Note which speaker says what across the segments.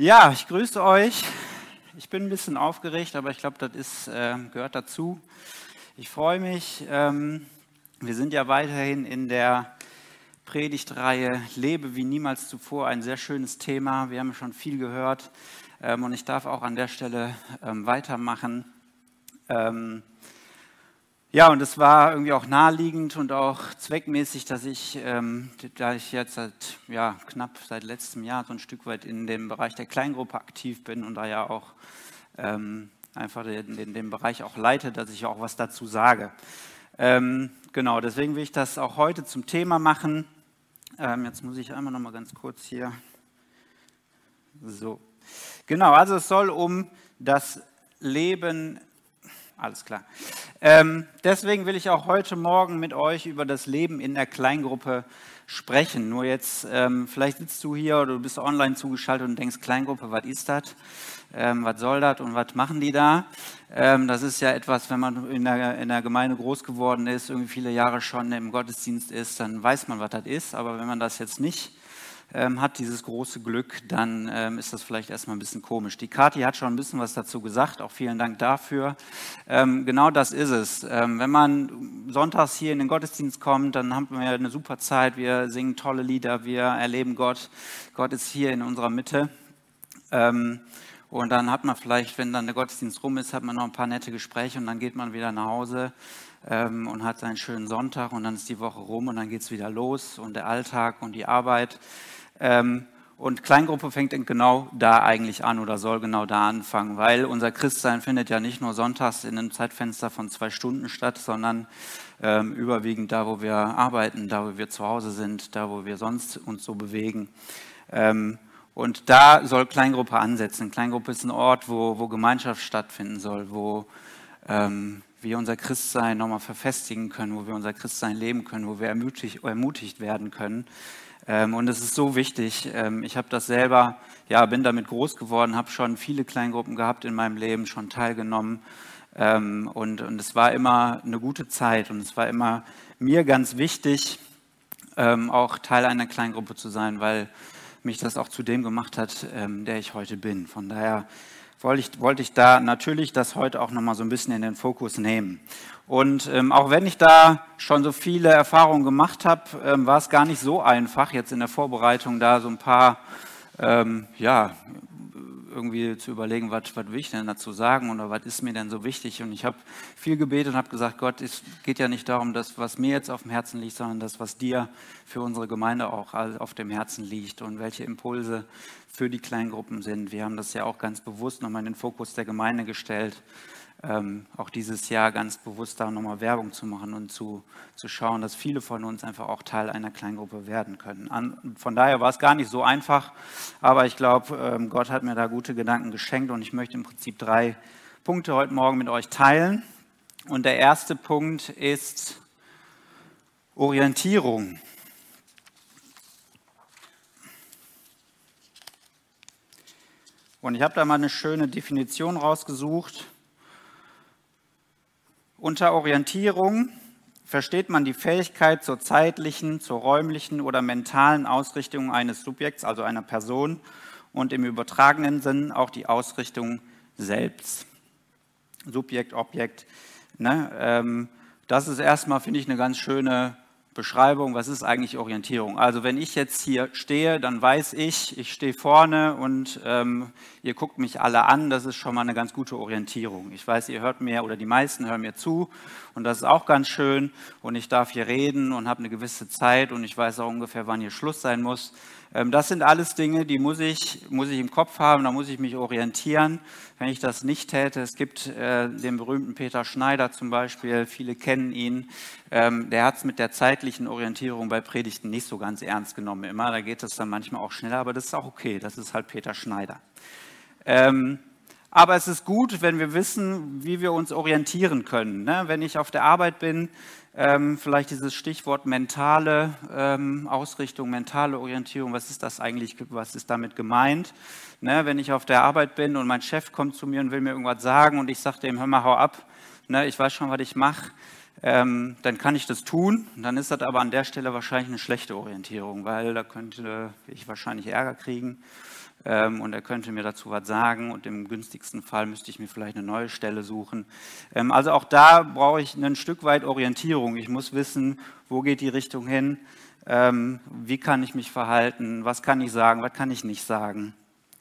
Speaker 1: Ja, ich grüße euch. Ich bin ein bisschen aufgeregt, aber ich glaube, das ist, äh, gehört dazu. Ich freue mich. Ähm, wir sind ja weiterhin in der Predigtreihe Lebe wie niemals zuvor. Ein sehr schönes Thema. Wir haben schon viel gehört ähm, und ich darf auch an der Stelle ähm, weitermachen. Ja, und es war irgendwie auch naheliegend und auch zweckmäßig, dass ich, ähm, da ich jetzt seit ja, knapp seit letztem Jahr so ein Stück weit in dem Bereich der Kleingruppe aktiv bin und da ja auch ähm, einfach den, den, den, Bereich auch leite, dass ich auch was dazu sage. Ähm, genau, deswegen will ich das auch heute zum Thema machen. Ähm, jetzt muss ich einmal noch mal ganz kurz hier. So, genau, also es soll um das Leben alles klar. Ähm, deswegen will ich auch heute Morgen mit euch über das Leben in der Kleingruppe sprechen. Nur jetzt, ähm, vielleicht sitzt du hier oder du bist online zugeschaltet und denkst, Kleingruppe, was ist das? Ähm, was soll das und was machen die da? Ähm, das ist ja etwas, wenn man in der, in der Gemeinde groß geworden ist, irgendwie viele Jahre schon im Gottesdienst ist, dann weiß man, was das ist. Aber wenn man das jetzt nicht ähm, hat, dieses große Glück, dann ähm, ist das vielleicht erstmal ein bisschen komisch. Die Kathi hat schon ein bisschen was dazu gesagt, auch vielen Dank dafür. Ähm, genau das ist es. Ähm, wenn man sonntags hier in den Gottesdienst kommt, dann haben wir eine super Zeit, wir singen tolle Lieder, wir erleben Gott. Gott ist hier in unserer Mitte. Ähm, und dann hat man vielleicht, wenn dann der Gottesdienst rum ist, hat man noch ein paar nette Gespräche und dann geht man wieder nach Hause ähm, und hat seinen schönen Sonntag und dann ist die Woche rum und dann geht es wieder los und der Alltag und die Arbeit. Ähm, und Kleingruppe fängt genau da eigentlich an oder soll genau da anfangen, weil unser Christsein findet ja nicht nur sonntags in einem Zeitfenster von zwei Stunden statt, sondern ähm, überwiegend da, wo wir arbeiten, da, wo wir zu Hause sind, da, wo wir sonst uns so bewegen. Ähm, und da soll Kleingruppe ansetzen. Kleingruppe ist ein Ort, wo, wo Gemeinschaft stattfinden soll, wo ähm, wir unser Christsein nochmal verfestigen können, wo wir unser Christsein leben können, wo wir ermutigt, ermutigt werden können. Ähm, und es ist so wichtig. Ähm, ich habe das selber, ja, bin damit groß geworden, habe schon viele Kleingruppen gehabt in meinem Leben, schon teilgenommen. Ähm, und, und es war immer eine gute Zeit und es war immer mir ganz wichtig, auch Teil einer Kleingruppe zu sein, weil mich das auch zu dem gemacht hat, der ich heute bin. Von daher wollte ich, wollte ich da natürlich das heute auch nochmal so ein bisschen in den Fokus nehmen. Und ähm, auch wenn ich da schon so viele Erfahrungen gemacht habe, ähm, war es gar nicht so einfach, jetzt in der Vorbereitung da so ein paar, ähm, ja, irgendwie zu überlegen, was, will ich denn dazu sagen oder was ist mir denn so wichtig. Und ich habe viel gebetet und habe gesagt, Gott, es geht ja nicht darum, das, was mir jetzt auf dem Herzen liegt, sondern das, was dir für unsere Gemeinde auch auf dem Herzen liegt und welche Impulse für die Kleingruppen sind. Wir haben das ja auch ganz bewusst nochmal in den Fokus der Gemeinde gestellt ähm, auch dieses Jahr ganz bewusst da nochmal Werbung zu machen und zu, zu schauen, dass viele von uns einfach auch Teil einer Kleingruppe werden können. An, von daher war es gar nicht so einfach, aber ich glaube, ähm, Gott hat mir da gute Gedanken geschenkt und ich möchte im Prinzip drei Punkte heute Morgen mit euch teilen. Und der erste Punkt ist Orientierung. Und ich habe da mal eine schöne Definition rausgesucht. Unter Orientierung versteht man die Fähigkeit zur zeitlichen, zur räumlichen oder mentalen Ausrichtung eines Subjekts, also einer Person, und im übertragenen Sinn auch die Ausrichtung selbst. Subjekt, Objekt. Ne? Ähm, das ist erstmal, finde ich, eine ganz schöne Beschreibung, was ist eigentlich Orientierung? Also wenn ich jetzt hier stehe, dann weiß ich, ich stehe vorne und ähm, ihr guckt mich alle an, das ist schon mal eine ganz gute Orientierung. Ich weiß, ihr hört mir oder die meisten hören mir zu und das ist auch ganz schön und ich darf hier reden und habe eine gewisse Zeit und ich weiß auch ungefähr, wann hier Schluss sein muss. Ähm, das sind alles Dinge, die muss ich, muss ich im Kopf haben, da muss ich mich orientieren. Wenn ich das nicht täte, es gibt äh, den berühmten Peter Schneider zum Beispiel, viele kennen ihn, ähm, der hat es mit der zeitlichen Orientierung bei Predigten nicht so ganz ernst genommen immer. Da geht es dann manchmal auch schneller, aber das ist auch okay, das ist halt Peter Schneider. Ähm, aber es ist gut, wenn wir wissen, wie wir uns orientieren können. Ne? Wenn ich auf der Arbeit bin, ähm, vielleicht dieses Stichwort mentale ähm, Ausrichtung, mentale Orientierung, was ist das eigentlich, was ist damit gemeint? Ne? Wenn ich auf der Arbeit bin und mein Chef kommt zu mir und will mir irgendwas sagen und ich sage dem, hör mal, hau ab, ne? ich weiß schon, was ich mache, ähm, dann kann ich das tun. Dann ist das aber an der Stelle wahrscheinlich eine schlechte Orientierung, weil da könnte ich wahrscheinlich Ärger kriegen ähm, und er könnte mir dazu was sagen und im günstigsten Fall müsste ich mir vielleicht eine neue Stelle suchen. Ähm, also auch da brauche ich ein Stück weit Orientierung. Ich muss wissen, wo geht die Richtung hin, ähm, wie kann ich mich verhalten, was kann ich sagen, was kann ich nicht sagen.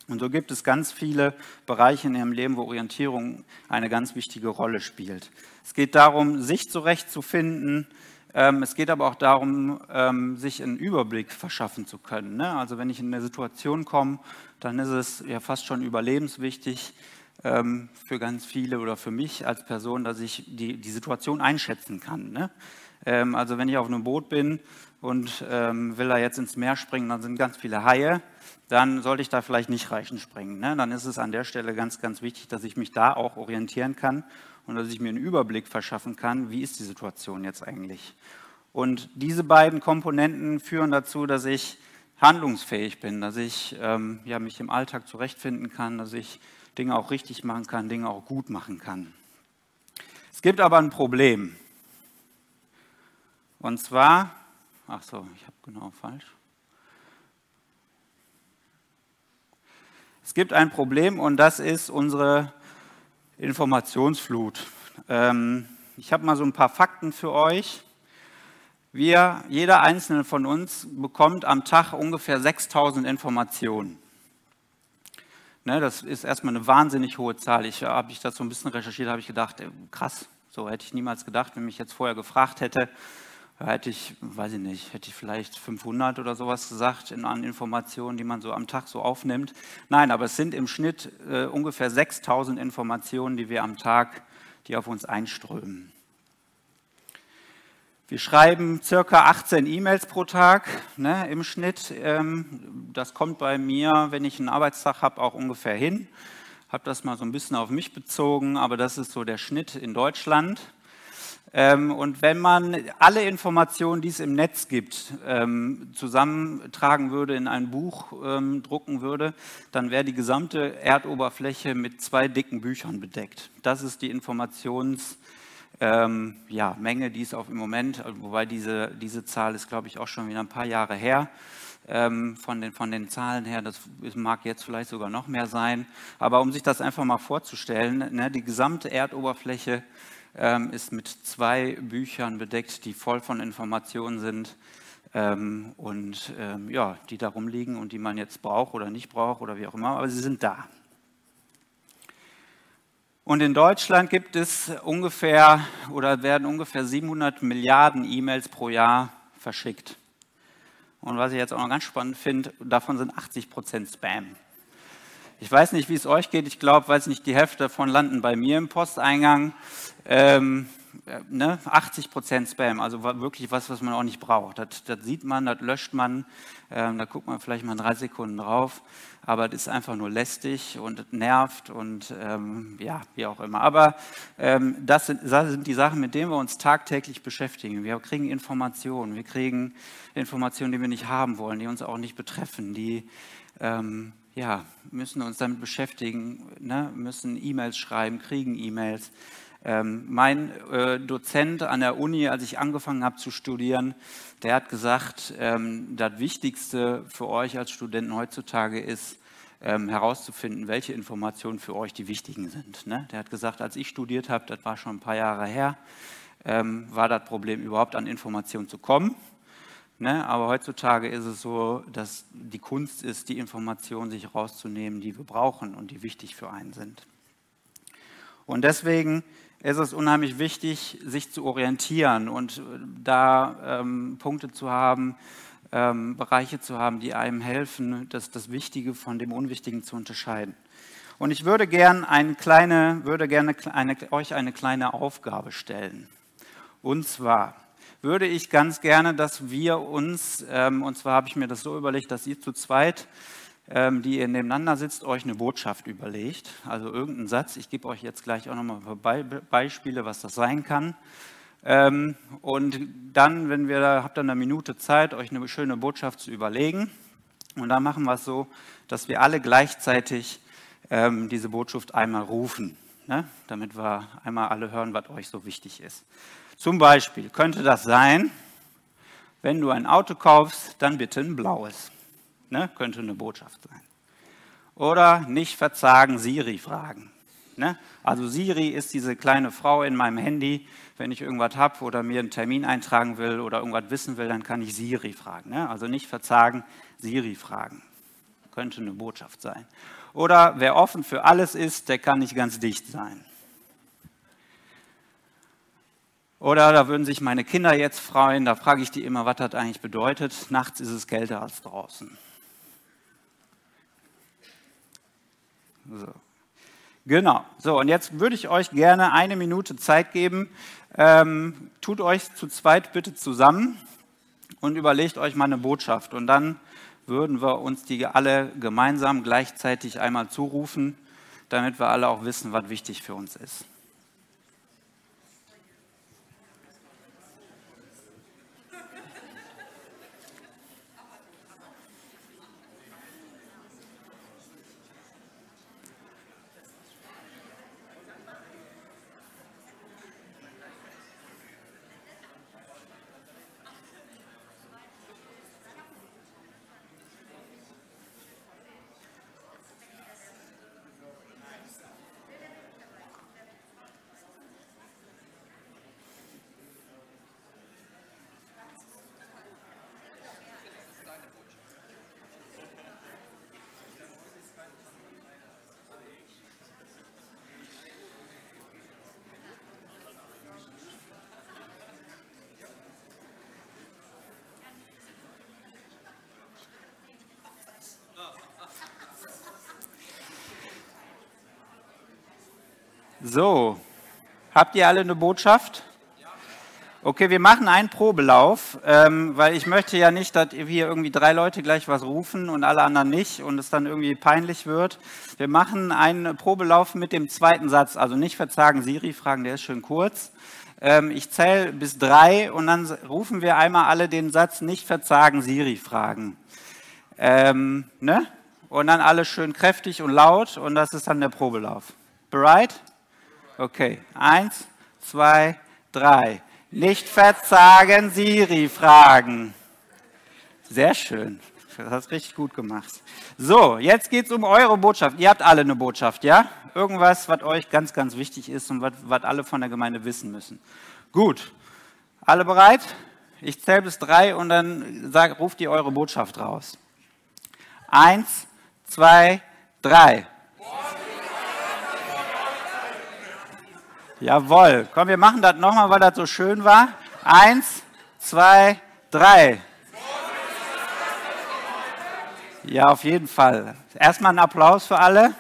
Speaker 1: Und so gibt es ganz viele Bereiche in Ihrem Leben, wo Orientierung eine ganz wichtige Rolle spielt. Es geht darum, sich zurechtzufinden, ähm, es geht aber auch darum, ähm, sich einen Überblick verschaffen zu können. Ne? Also wenn ich in eine Situation komme, dann ist es ja fast schon überlebenswichtig ähm, für ganz viele oder für mich als Person, dass ich die, die Situation einschätzen kann. Ne? Also wenn ich auf einem Boot bin und will da jetzt ins Meer springen, dann sind ganz viele Haie, dann sollte ich da vielleicht nicht reichen springen. Ne? Dann ist es an der Stelle ganz, ganz wichtig, dass ich mich da auch orientieren kann und dass ich mir einen Überblick verschaffen kann, wie ist die Situation jetzt eigentlich. Und diese beiden Komponenten führen dazu, dass ich handlungsfähig bin, dass ich ähm, ja, mich im Alltag zurechtfinden kann, dass ich Dinge auch richtig machen kann, Dinge auch gut machen kann. Es gibt aber ein Problem. Und zwar, ach so, ich habe genau falsch. Es gibt ein Problem und das ist unsere Informationsflut. Ähm, ich habe mal so ein paar Fakten für euch. Wir, jeder einzelne von uns bekommt am Tag ungefähr 6000 Informationen. Ne, das ist erstmal eine wahnsinnig hohe Zahl. Ich habe ich das so ein bisschen recherchiert, habe ich gedacht, äh, krass, so hätte ich niemals gedacht, wenn mich jetzt vorher gefragt hätte, hätte ich, weiß ich nicht, hätte ich vielleicht 500 oder sowas gesagt in, an Informationen, die man so am Tag so aufnimmt. Nein, aber es sind im Schnitt äh, ungefähr 6000 Informationen, die wir am Tag, die auf uns einströmen. Wir schreiben circa 18 E-Mails pro Tag ne, im Schnitt. Ähm, das kommt bei mir, wenn ich einen Arbeitstag habe, auch ungefähr hin. Habe das mal so ein bisschen auf mich bezogen, aber das ist so der Schnitt in Deutschland. Ähm, und wenn man alle Informationen, die es im Netz gibt, ähm, zusammentragen würde, in ein Buch ähm, drucken würde, dann wäre die gesamte Erdoberfläche mit zwei dicken Büchern bedeckt. Das ist die Informationsmenge, ja, die es auf im Moment, wobei diese, diese Zahl ist, glaube ich, auch schon wieder ein paar Jahre her. Von den, von den Zahlen her, das mag jetzt vielleicht sogar noch mehr sein. Aber um sich das einfach mal vorzustellen, ne, die gesamte Erdoberfläche ähm, ist mit zwei Büchern bedeckt, die voll von Informationen sind ähm, und ähm, ja, die darum liegen und die man jetzt braucht oder nicht braucht oder wie auch immer, aber sie sind da. Und in Deutschland gibt es ungefähr oder werden ungefähr 700 Milliarden E-Mails pro Jahr verschickt. Und was ich jetzt auch noch ganz spannend finde, davon sind 80 Prozent Spam. Ich weiß nicht, wie es euch geht. Ich glaube, weiß nicht, die Hälfte davon landen bei mir im Posteingang. Ähm, ne, 80 Prozent Spam, also wirklich was, was man auch nicht braucht. Das, das sieht man, das löscht man, ähm, da guckt man vielleicht mal drei Sekunden drauf, aber das ist einfach nur lästig und nervt und ähm, ja, wie auch immer. Aber ähm, das, sind, das sind die Sachen, mit denen wir uns tagtäglich beschäftigen. Wir kriegen Informationen, wir kriegen Informationen, die wir nicht haben wollen, die uns auch nicht betreffen, die ähm, ja, müssen uns damit beschäftigen, ne, müssen E-Mails schreiben, kriegen E-Mails. Ähm, mein äh, Dozent an der Uni, als ich angefangen habe zu studieren, der hat gesagt, ähm, das Wichtigste für euch als Studenten heutzutage ist, ähm, herauszufinden, welche Informationen für euch die wichtigen sind. Ne? Der hat gesagt, als ich studiert habe, das war schon ein paar Jahre her, ähm, war das Problem überhaupt an Informationen zu kommen. Ne? Aber heutzutage ist es so, dass die Kunst ist, die Informationen sich rauszunehmen, die wir brauchen und die wichtig für einen sind. Und deswegen ist es unheimlich wichtig, sich zu orientieren und äh, da ähm, Punkte zu haben, ähm, Bereiche zu haben, die einem helfen, das, das Wichtige von dem Unwichtigen zu unterscheiden. Und ich würde gerne eine kleine, würde gerne eine, euch eine kleine Aufgabe stellen. Und zwar würde ich ganz gerne, dass wir uns, ähm, und zwar habe ich mir das so überlegt, dass ihr zu zweit ähm, die ihr nebeneinander sitzt, euch eine Botschaft überlegt, also irgendeinen Satz. Ich gebe euch jetzt gleich auch nochmal Beispiele, was das sein kann. Ähm, und dann, wenn wir da, habt ihr eine Minute Zeit, euch eine schöne Botschaft zu überlegen. Und dann machen wir es so, dass wir alle gleichzeitig ähm, diese Botschaft einmal rufen, ne? damit wir einmal alle hören, was euch so wichtig ist. Zum Beispiel könnte das sein, wenn du ein Auto kaufst, dann bitte ein blaues. Ne? Könnte eine Botschaft sein. Oder nicht verzagen, Siri fragen. Ne? Also Siri ist diese kleine Frau in meinem Handy. Wenn ich irgendwas habe oder mir einen Termin eintragen will oder irgendwas wissen will, dann kann ich Siri fragen. Ne? Also nicht verzagen, Siri fragen. Könnte eine Botschaft sein. Oder wer offen für alles ist, der kann nicht ganz dicht sein. Oder da würden sich meine Kinder jetzt freuen, da frage ich die immer, was das eigentlich bedeutet. Nachts ist es kälter als draußen. So. Genau. So, und jetzt würde ich euch gerne eine Minute Zeit geben. Ähm, tut euch zu zweit bitte zusammen und überlegt euch mal eine Botschaft. Und dann würden wir uns die alle gemeinsam gleichzeitig einmal zurufen, damit wir alle auch wissen, was wichtig für uns ist. So, habt ihr alle eine Botschaft? Okay, wir machen einen Probelauf, ähm, weil ich möchte ja nicht, dass hier irgendwie drei Leute gleich was rufen und alle anderen nicht und es dann irgendwie peinlich wird. Wir machen einen Probelauf mit dem zweiten Satz, also nicht verzagen Siri fragen, der ist schön kurz. Ähm, ich zähle bis drei und dann rufen wir einmal alle den Satz nicht verzagen Siri fragen. Ähm, ne? Und dann alle schön kräftig und laut und das ist dann der Probelauf. Bereit? Okay, eins, zwei, drei. Nicht verzagen, Siri fragen. Sehr schön. Das hast richtig gut gemacht. So, jetzt geht es um eure Botschaft. Ihr habt alle eine Botschaft, ja? Irgendwas, was euch ganz, ganz wichtig ist und was, alle von der Gemeinde wissen müssen. Gut. Alle bereit? Ich zähle bis drei und dann sag, ruft ihr eure Botschaft raus. Eins, zwei, drei. Jawohl. Komm, wir machen das nochmal, weil das so schön war. Eins, zwei, drei. Ja, auf jeden Fall. Erstmal einen Applaus für alle.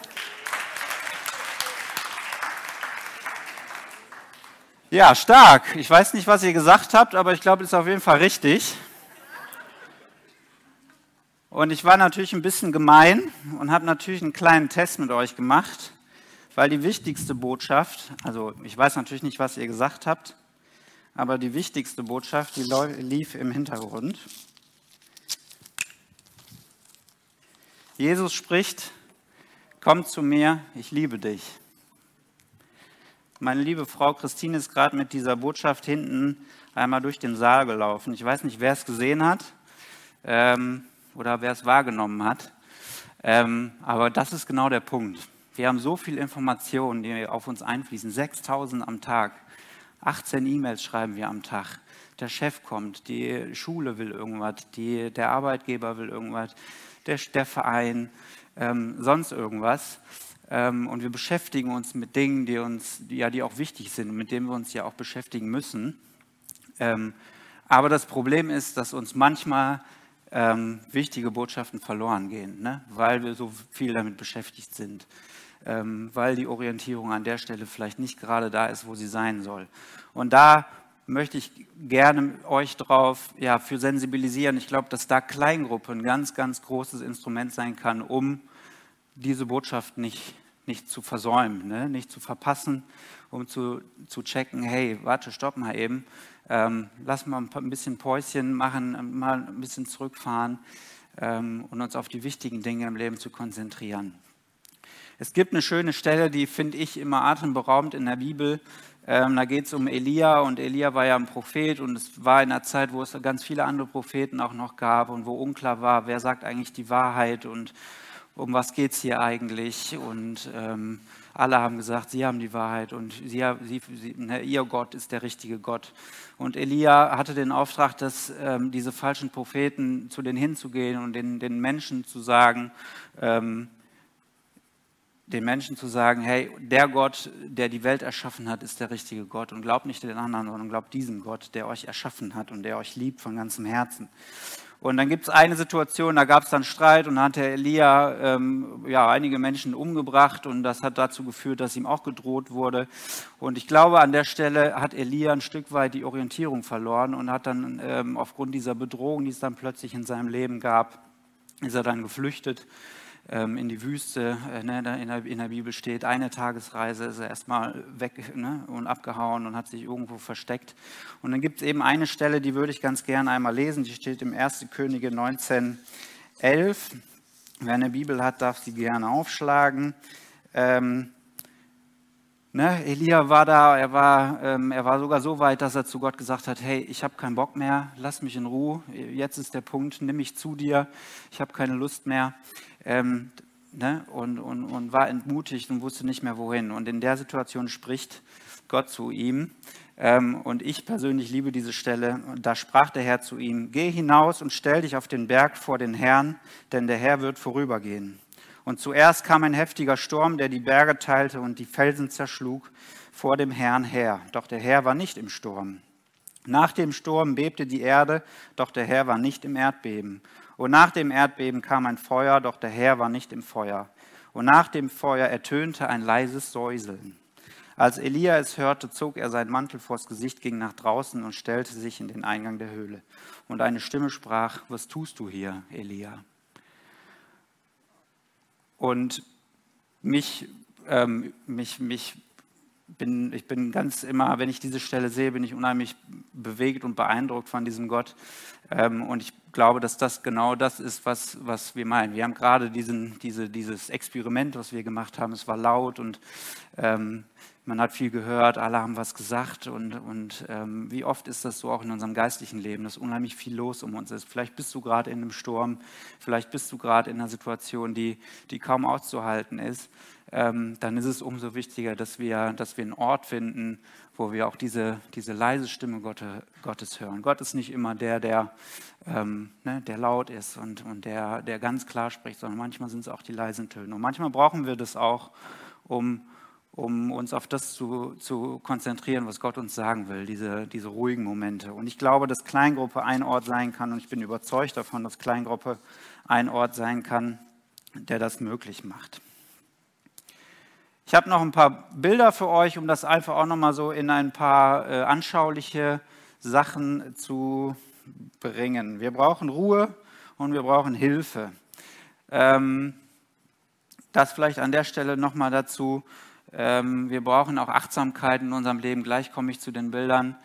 Speaker 1: Ja, stark. Ich weiß nicht, was ihr gesagt habt, aber ich glaube, es ist auf jeden Fall richtig. Und ich war natürlich ein bisschen gemein und habe natürlich einen kleinen Test mit euch gemacht weil die wichtigste Botschaft, also ich weiß natürlich nicht, was ihr gesagt habt, aber die wichtigste Botschaft, die lief im Hintergrund. Jesus spricht, komm zu mir, ich liebe dich. Meine liebe Frau Christine ist gerade mit dieser Botschaft hinten einmal durch den Saal gelaufen. Ich weiß nicht, wer es gesehen hat ähm, oder wer es wahrgenommen hat, ähm, aber das ist genau der Punkt. Wir haben so viel Informationen, die auf uns einfließen. 6000 am Tag. 18 E-Mails schreiben wir am Tag. Der Chef kommt, die Schule will irgendwas, die, der Arbeitgeber will irgendwas, der, der Verein, ähm, sonst irgendwas. Ähm, und wir beschäftigen uns mit Dingen, die uns, ja, die auch wichtig sind, mit denen wir uns ja auch beschäftigen müssen. Ähm, aber das Problem ist, dass uns manchmal ähm, wichtige Botschaften verloren gehen, ne? weil wir so viel damit beschäftigt sind weil die Orientierung an der Stelle vielleicht nicht gerade da ist, wo sie sein soll. Und da möchte ich gerne euch darauf ja, für sensibilisieren. Ich glaube, dass da Kleingruppe ein ganz, ganz großes Instrument sein kann, um diese Botschaft nicht, nicht zu versäumen, ne? nicht zu verpassen, um zu, zu checken, hey, warte, stopp mal eben, ähm, lass mal ein bisschen Päuschen machen, mal ein bisschen zurückfahren ähm, und uns auf die wichtigen Dinge im Leben zu konzentrieren. Es gibt eine schöne Stelle, die finde ich immer atemberaubend in der Bibel. Ähm, da geht es um Elia und Elia war ja ein Prophet und es war in einer Zeit, wo es ganz viele andere Propheten auch noch gab und wo unklar war, wer sagt eigentlich die Wahrheit und, um was geht es hier eigentlich? Und ähm, alle haben gesagt, sie haben die Wahrheit und sie, sie, sie, ne, ihr Gott ist der richtige Gott. Und Elia hatte den Auftrag, dass ähm, diese falschen Propheten zu denen hinzugehen und den, den Menschen zu sagen, ähm, den Menschen zu sagen, hey, der Gott, der die Welt erschaffen hat, ist der richtige Gott und glaubt nicht den anderen, sondern glaubt diesem Gott, der euch erschaffen hat und der euch liebt von ganzem Herzen. Und dann gibt es eine Situation, da gab es dann Streit und hat der Elia ähm, ja, einige Menschen umgebracht und das hat dazu geführt, dass ihm auch gedroht wurde. Und ich glaube, an der Stelle hat Elia ein Stück weit die Orientierung verloren und hat dann ähm, aufgrund dieser Bedrohung, die es dann plötzlich in seinem Leben gab, ist er dann geflüchtet ähm, in die Wüste. Äh, ne, in, der, in, der, Bibel steht, eine Tagesreise ist er erstmal weg ne, und abgehauen und hat sich irgendwo versteckt. Und dann gibt es eben eine Stelle, die würde ich ganz gerne einmal lesen. Die steht im 1. Könige 19, 11. Wer eine Bibel hat, darf sie gerne aufschlagen. Ähm, Ne, Elia war da, er war, ähm, er war sogar so weit, dass er zu Gott gesagt hat, hey, ich habe keinen Bock mehr, lass mich in Ruhe, jetzt ist der Punkt, nimm mich zu dir, ich habe keine Lust mehr ähm, ne, und, und, und war entmutigt und wusste nicht mehr wohin. Und in der Situation spricht Gott zu ihm. Ähm, und ich persönlich liebe diese Stelle. Und da sprach der Herr zu ihm, geh hinaus und stell dich auf den Berg vor den Herrn, denn der Herr wird vorübergehen. Und zuerst kam ein heftiger Sturm, der die Berge teilte und die Felsen zerschlug vor dem Herrn her. Doch der Herr war nicht im Sturm. Nach dem Sturm bebte die Erde, doch der Herr war nicht im Erdbeben. Und nach dem Erdbeben kam ein Feuer, doch der Herr war nicht im Feuer. Und nach dem Feuer ertönte ein leises Säuseln. Als Elia es hörte, zog er seinen Mantel vors Gesicht, ging nach draußen und stellte sich in den Eingang der Höhle. Und eine Stimme sprach, was tust du hier, Elia? Und mich, ähm, mich, mich bin, ich bin ganz immer, wenn ich diese Stelle sehe, bin ich unheimlich bewegt und beeindruckt von diesem Gott. Ähm, und ich glaube, dass das genau das ist, was, was wir meinen. Wir haben gerade diesen, diese, dieses Experiment, was wir gemacht haben, es war laut und ähm, man hat viel gehört, alle haben was gesagt und, und ähm, wie oft ist das so auch in unserem geistlichen Leben, dass unheimlich viel los um uns ist. Vielleicht bist du gerade in einem Sturm, vielleicht bist du gerade in einer Situation, die, die kaum auszuhalten ist ähm, dann ist es umso wichtiger, dass wir, dass wir einen Ort finden, wo wir auch diese, diese leise Stimme Gottes hören. Gott ist nicht immer der, der, ähm, ne, der laut ist und, und der, der ganz klar spricht, sondern manchmal sind es auch die leisen Töne. Und manchmal brauchen wir das auch, um, um uns auf das zu, zu konzentrieren, was Gott uns sagen will, diese, diese ruhigen Momente. Und ich glaube, dass Kleingruppe ein Ort sein kann und ich bin überzeugt davon, dass Kleingruppe ein Ort sein kann, der das möglich macht. Ich habe noch ein paar Bilder für euch, um das einfach auch nochmal so in ein paar äh, anschauliche Sachen zu bringen. Wir brauchen Ruhe und wir brauchen Hilfe. Ähm, das vielleicht an der Stelle nochmal dazu. Ähm, wir brauchen auch Achtsamkeit in unserem Leben. Gleich komme ich zu den Bildern.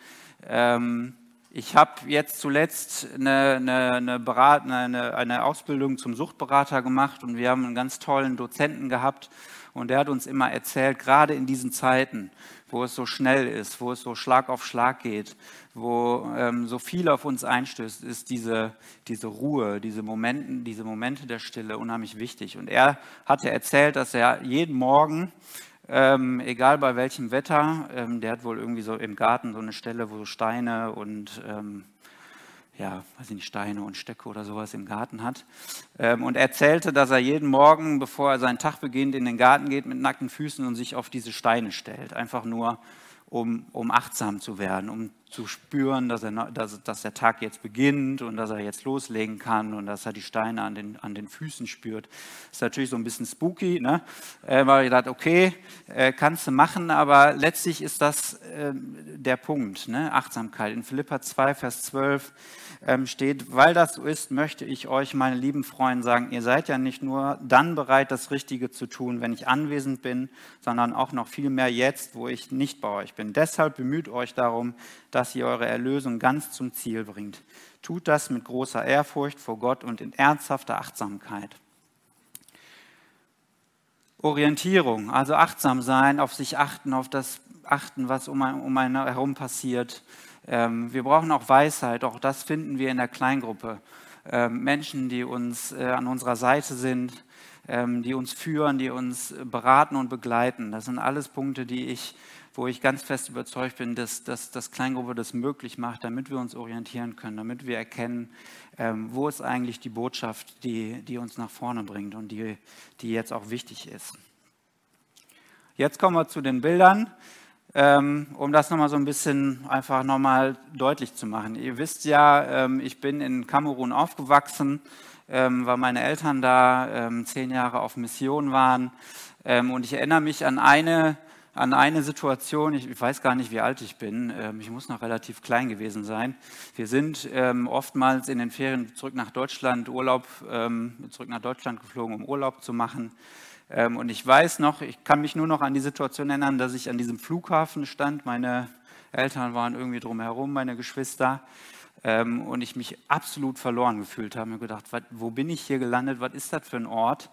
Speaker 1: Ähm, ich habe jetzt zuletzt eine, eine, eine, Berat, eine, Ausbildung zum Suchtberater gemacht und wir haben einen ganz tollen Dozenten gehabt und er hat uns immer erzählt, gerade in diesen Zeiten, wo es so schnell ist, wo es so Schlag auf Schlag geht, wo ähm, so viel auf uns einstößt, ist diese, diese Ruhe, diese, Momenten, diese Momente der Stille unheimlich wichtig. Und er hatte erzählt, dass er jeden Morgen ähm, egal bei welchem Wetter, ähm, der hat wohl irgendwie so im Garten so eine Stelle, wo Steine und ähm, ja, weiß ich nicht, Steine und Stöcke oder sowas im Garten hat. Ähm, und erzählte, dass er jeden Morgen, bevor er seinen Tag beginnt, in den Garten geht mit nackten Füßen und sich auf diese Steine stellt. Einfach nur, um, um achtsam zu werden, um zu spüren, dass, er, dass, dass der Tag jetzt beginnt und dass er jetzt loslegen kann und dass er die Steine an den, an den Füßen spürt. Ist natürlich so ein bisschen spooky, ne? Äh, weil ich dachte, okay, äh, kannst du machen, aber letztlich ist das äh, der Punkt, ne? Achtsamkeit. In Philippa 2, Vers 12 ähm, steht, weil das so ist, möchte ich euch, meine lieben Freunde, sagen, ihr seid ja nicht nur dann bereit, das Richtige zu tun, wenn ich anwesend bin, sondern auch noch viel mehr jetzt, wo ich nicht bei euch bin. Deshalb bemüht euch darum, dass ihr eure Erlösung ganz zum Ziel bringt. Tut das mit großer Ehrfurcht vor Gott und in ernsthafter Achtsamkeit. Orientierung, also achtsam sein, auf sich achten, auf das achten, was um einen herum passiert, ähm, wir brauchen auch Weisheit, auch das finden wir in der Kleingruppe. Ähm, Menschen, die uns äh, an unserer Seite sind, ähm, die uns führen, die uns beraten und begleiten. Das sind alles Punkte, die ich, wo ich ganz fest überzeugt bin, dass, dass das Kleingruppe das möglich macht, damit wir uns orientieren können, damit wir erkennen, ähm, wo ist eigentlich die Botschaft, die, die uns nach vorne bringt und die, die jetzt auch wichtig ist. Jetzt kommen wir zu den Bildern, ähm, um das nochmal so ein bisschen einfach nochmal deutlich zu machen. Ihr wisst ja, ähm, ich bin in Kamerun aufgewachsen, ähm, weil meine Eltern da zehn Jahre auf Mission waren. Und ich erinnere mich an eine, an eine Situation, ich weiß gar nicht, wie alt ich bin, ich muss noch relativ klein gewesen sein. Wir sind oftmals in den Ferien zurück nach Deutschland, Urlaub, zurück nach Deutschland geflogen, um Urlaub zu machen. Ähm, und ich weiß noch, ich kann mich nur noch an die Situation erinnern, dass ich an diesem Flughafen stand. Meine Eltern waren irgendwie drumherum, meine Geschwister. Ähm, und ich mich absolut verloren gefühlt habe. Ich habe gedacht, wo bin ich hier gelandet? Was ist das für ein Ort?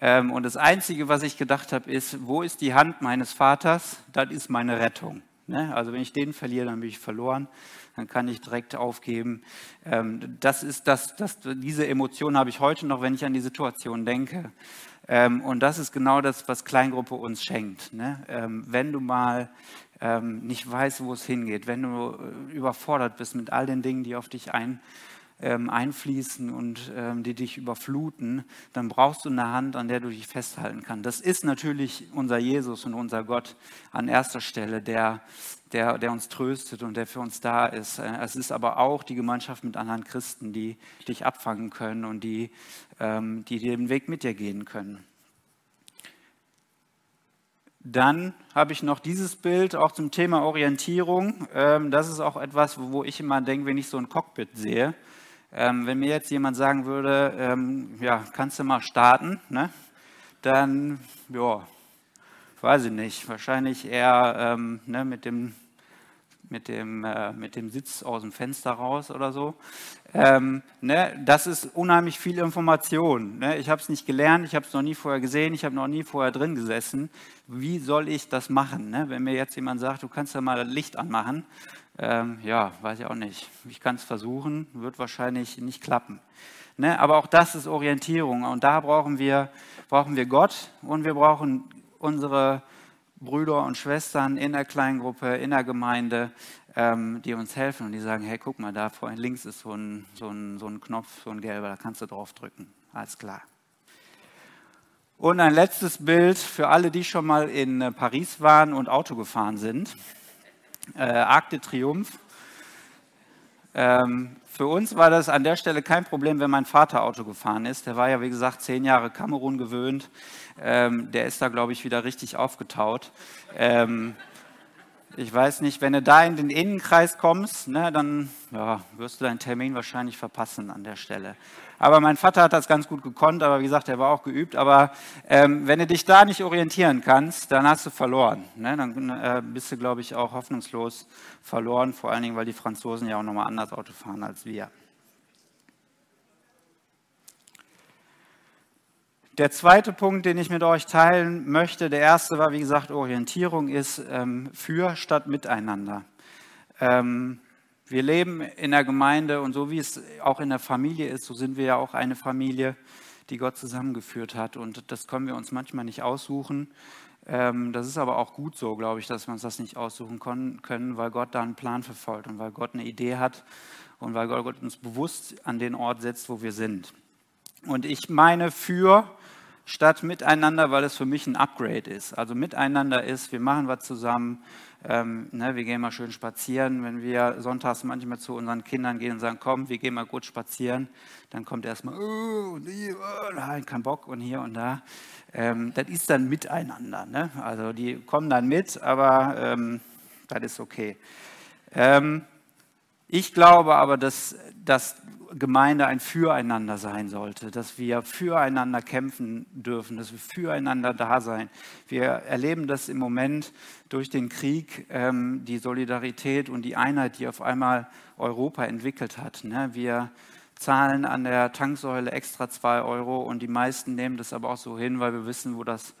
Speaker 1: Ähm, und das Einzige, was ich gedacht habe, ist, wo ist die Hand meines Vaters? Das ist meine Rettung. Ne? Also wenn ich den verliere, dann bin ich verloren. Dann kann ich direkt aufgeben. Das ist das, das, diese Emotion habe ich heute noch, wenn ich an die Situation denke. Ähm, und das ist genau das, was Kleingruppe uns schenkt. Ne? Ähm, wenn du mal ähm, nicht weißt, wo es hingeht, wenn du äh, überfordert bist mit all den Dingen, die auf dich ein, einfließen und die dich überfluten, dann brauchst du eine Hand, an der du dich festhalten kannst. Das ist natürlich unser Jesus und unser Gott an erster Stelle, der, der, der uns tröstet und der für uns da ist. Äh, es ist aber auch die Gemeinschaft mit anderen Christen, die dich abfangen können und die ähm, die den Weg mit dir gehen können. Dann habe ich noch dieses Bild auch zum Thema Orientierung. Ähm, das ist auch etwas, wo ich immer denke, wenn ich so ein Cockpit sehe. Ähm, wenn mir jetzt jemand sagen würde, ja, kannst du mal starten, ne? dann, ja, weiß ich nicht, wahrscheinlich eher ne, mit dem mit dem, äh, mit dem Sitz aus dem Fenster raus oder so. Ähm, ne, das ist unheimlich viel Information. Ne? Ich habe es nicht gelernt, ich habe es noch nie vorher gesehen, ich habe noch nie vorher drin gesessen. Wie soll ich das machen? Ne? Wenn mir jetzt jemand sagt, du kannst ja mal das Licht anmachen, ähm, ja, weiß ich auch nicht. Ich kann es versuchen, wird wahrscheinlich nicht klappen. Ne? Aber auch das ist Orientierung und da brauchen wir, brauchen wir Gott und wir brauchen unsere Brüder und Schwestern in der Kleingruppe, in der Gemeinde, ähm, die uns helfen und die sagen, hey, guck mal, da vorhin links ist so ein, so, ein, so ein Knopf, so ein gelber, da kannst du drauf drücken. Alles klar. Und ein letztes Bild für alle, die schon mal in äh, Paris waren und Auto gefahren sind. Äh, Arc de Triomphe. Ähm, für uns war das an der Stelle kein Problem, wenn mein Vater Auto gefahren ist. Der war ja, wie gesagt, zehn Jahre Kamerun gewöhnt. Ähm, der ist da, glaube ich, wieder richtig aufgetaut. Ähm, ich weiß nicht, wenn du da in den Innenkreis kommst, ne, dann ja, wirst du deinen Termin wahrscheinlich verpassen an der Stelle. Aber mein Vater hat das ganz gut gekonnt, aber wie gesagt, er war auch geübt. Aber ähm, wenn du dich da nicht orientieren kannst, dann hast du verloren. Ne? Dann äh, bist du, glaube ich, auch hoffnungslos verloren, vor allen Dingen, weil die Franzosen ja auch nochmal anders Auto fahren als wir. Der zweite Punkt, den ich mit euch teilen möchte, der erste war, wie gesagt, Orientierung ist ähm, für statt miteinander. Ähm, wir leben in der Gemeinde und so wie es auch in der Familie ist, so sind wir ja auch eine Familie, die Gott zusammengeführt hat. Und das können wir uns manchmal nicht aussuchen. Ähm, das ist aber auch gut so, glaube ich, dass wir uns das nicht aussuchen können, weil Gott da einen Plan verfolgt und weil Gott eine Idee hat und weil Gott uns bewusst an den Ort setzt, wo wir sind. Und ich meine für statt miteinander, weil es für mich ein Upgrade ist. Also miteinander ist, wir machen was zusammen, ähm, ne, wir gehen mal schön spazieren. Wenn wir sonntags manchmal zu unseren Kindern gehen und sagen, komm, wir gehen mal gut spazieren, dann kommt erstmal, oh, nee, oh, nein, kein Bock und hier und da. Ähm, das ist dann miteinander. Ne? Also die kommen dann mit, aber ähm, das ist okay. Ähm, ich glaube aber, dass, dass Gemeinde ein Füreinander sein sollte, dass wir füreinander kämpfen dürfen, dass wir füreinander da sein. Wir erleben das im Moment durch den Krieg, ähm, die Solidarität und die Einheit, die auf einmal Europa entwickelt hat. Ne? Wir zahlen an der Tanksäule extra zwei Euro und die meisten nehmen das aber auch so hin, weil wir wissen, wo das,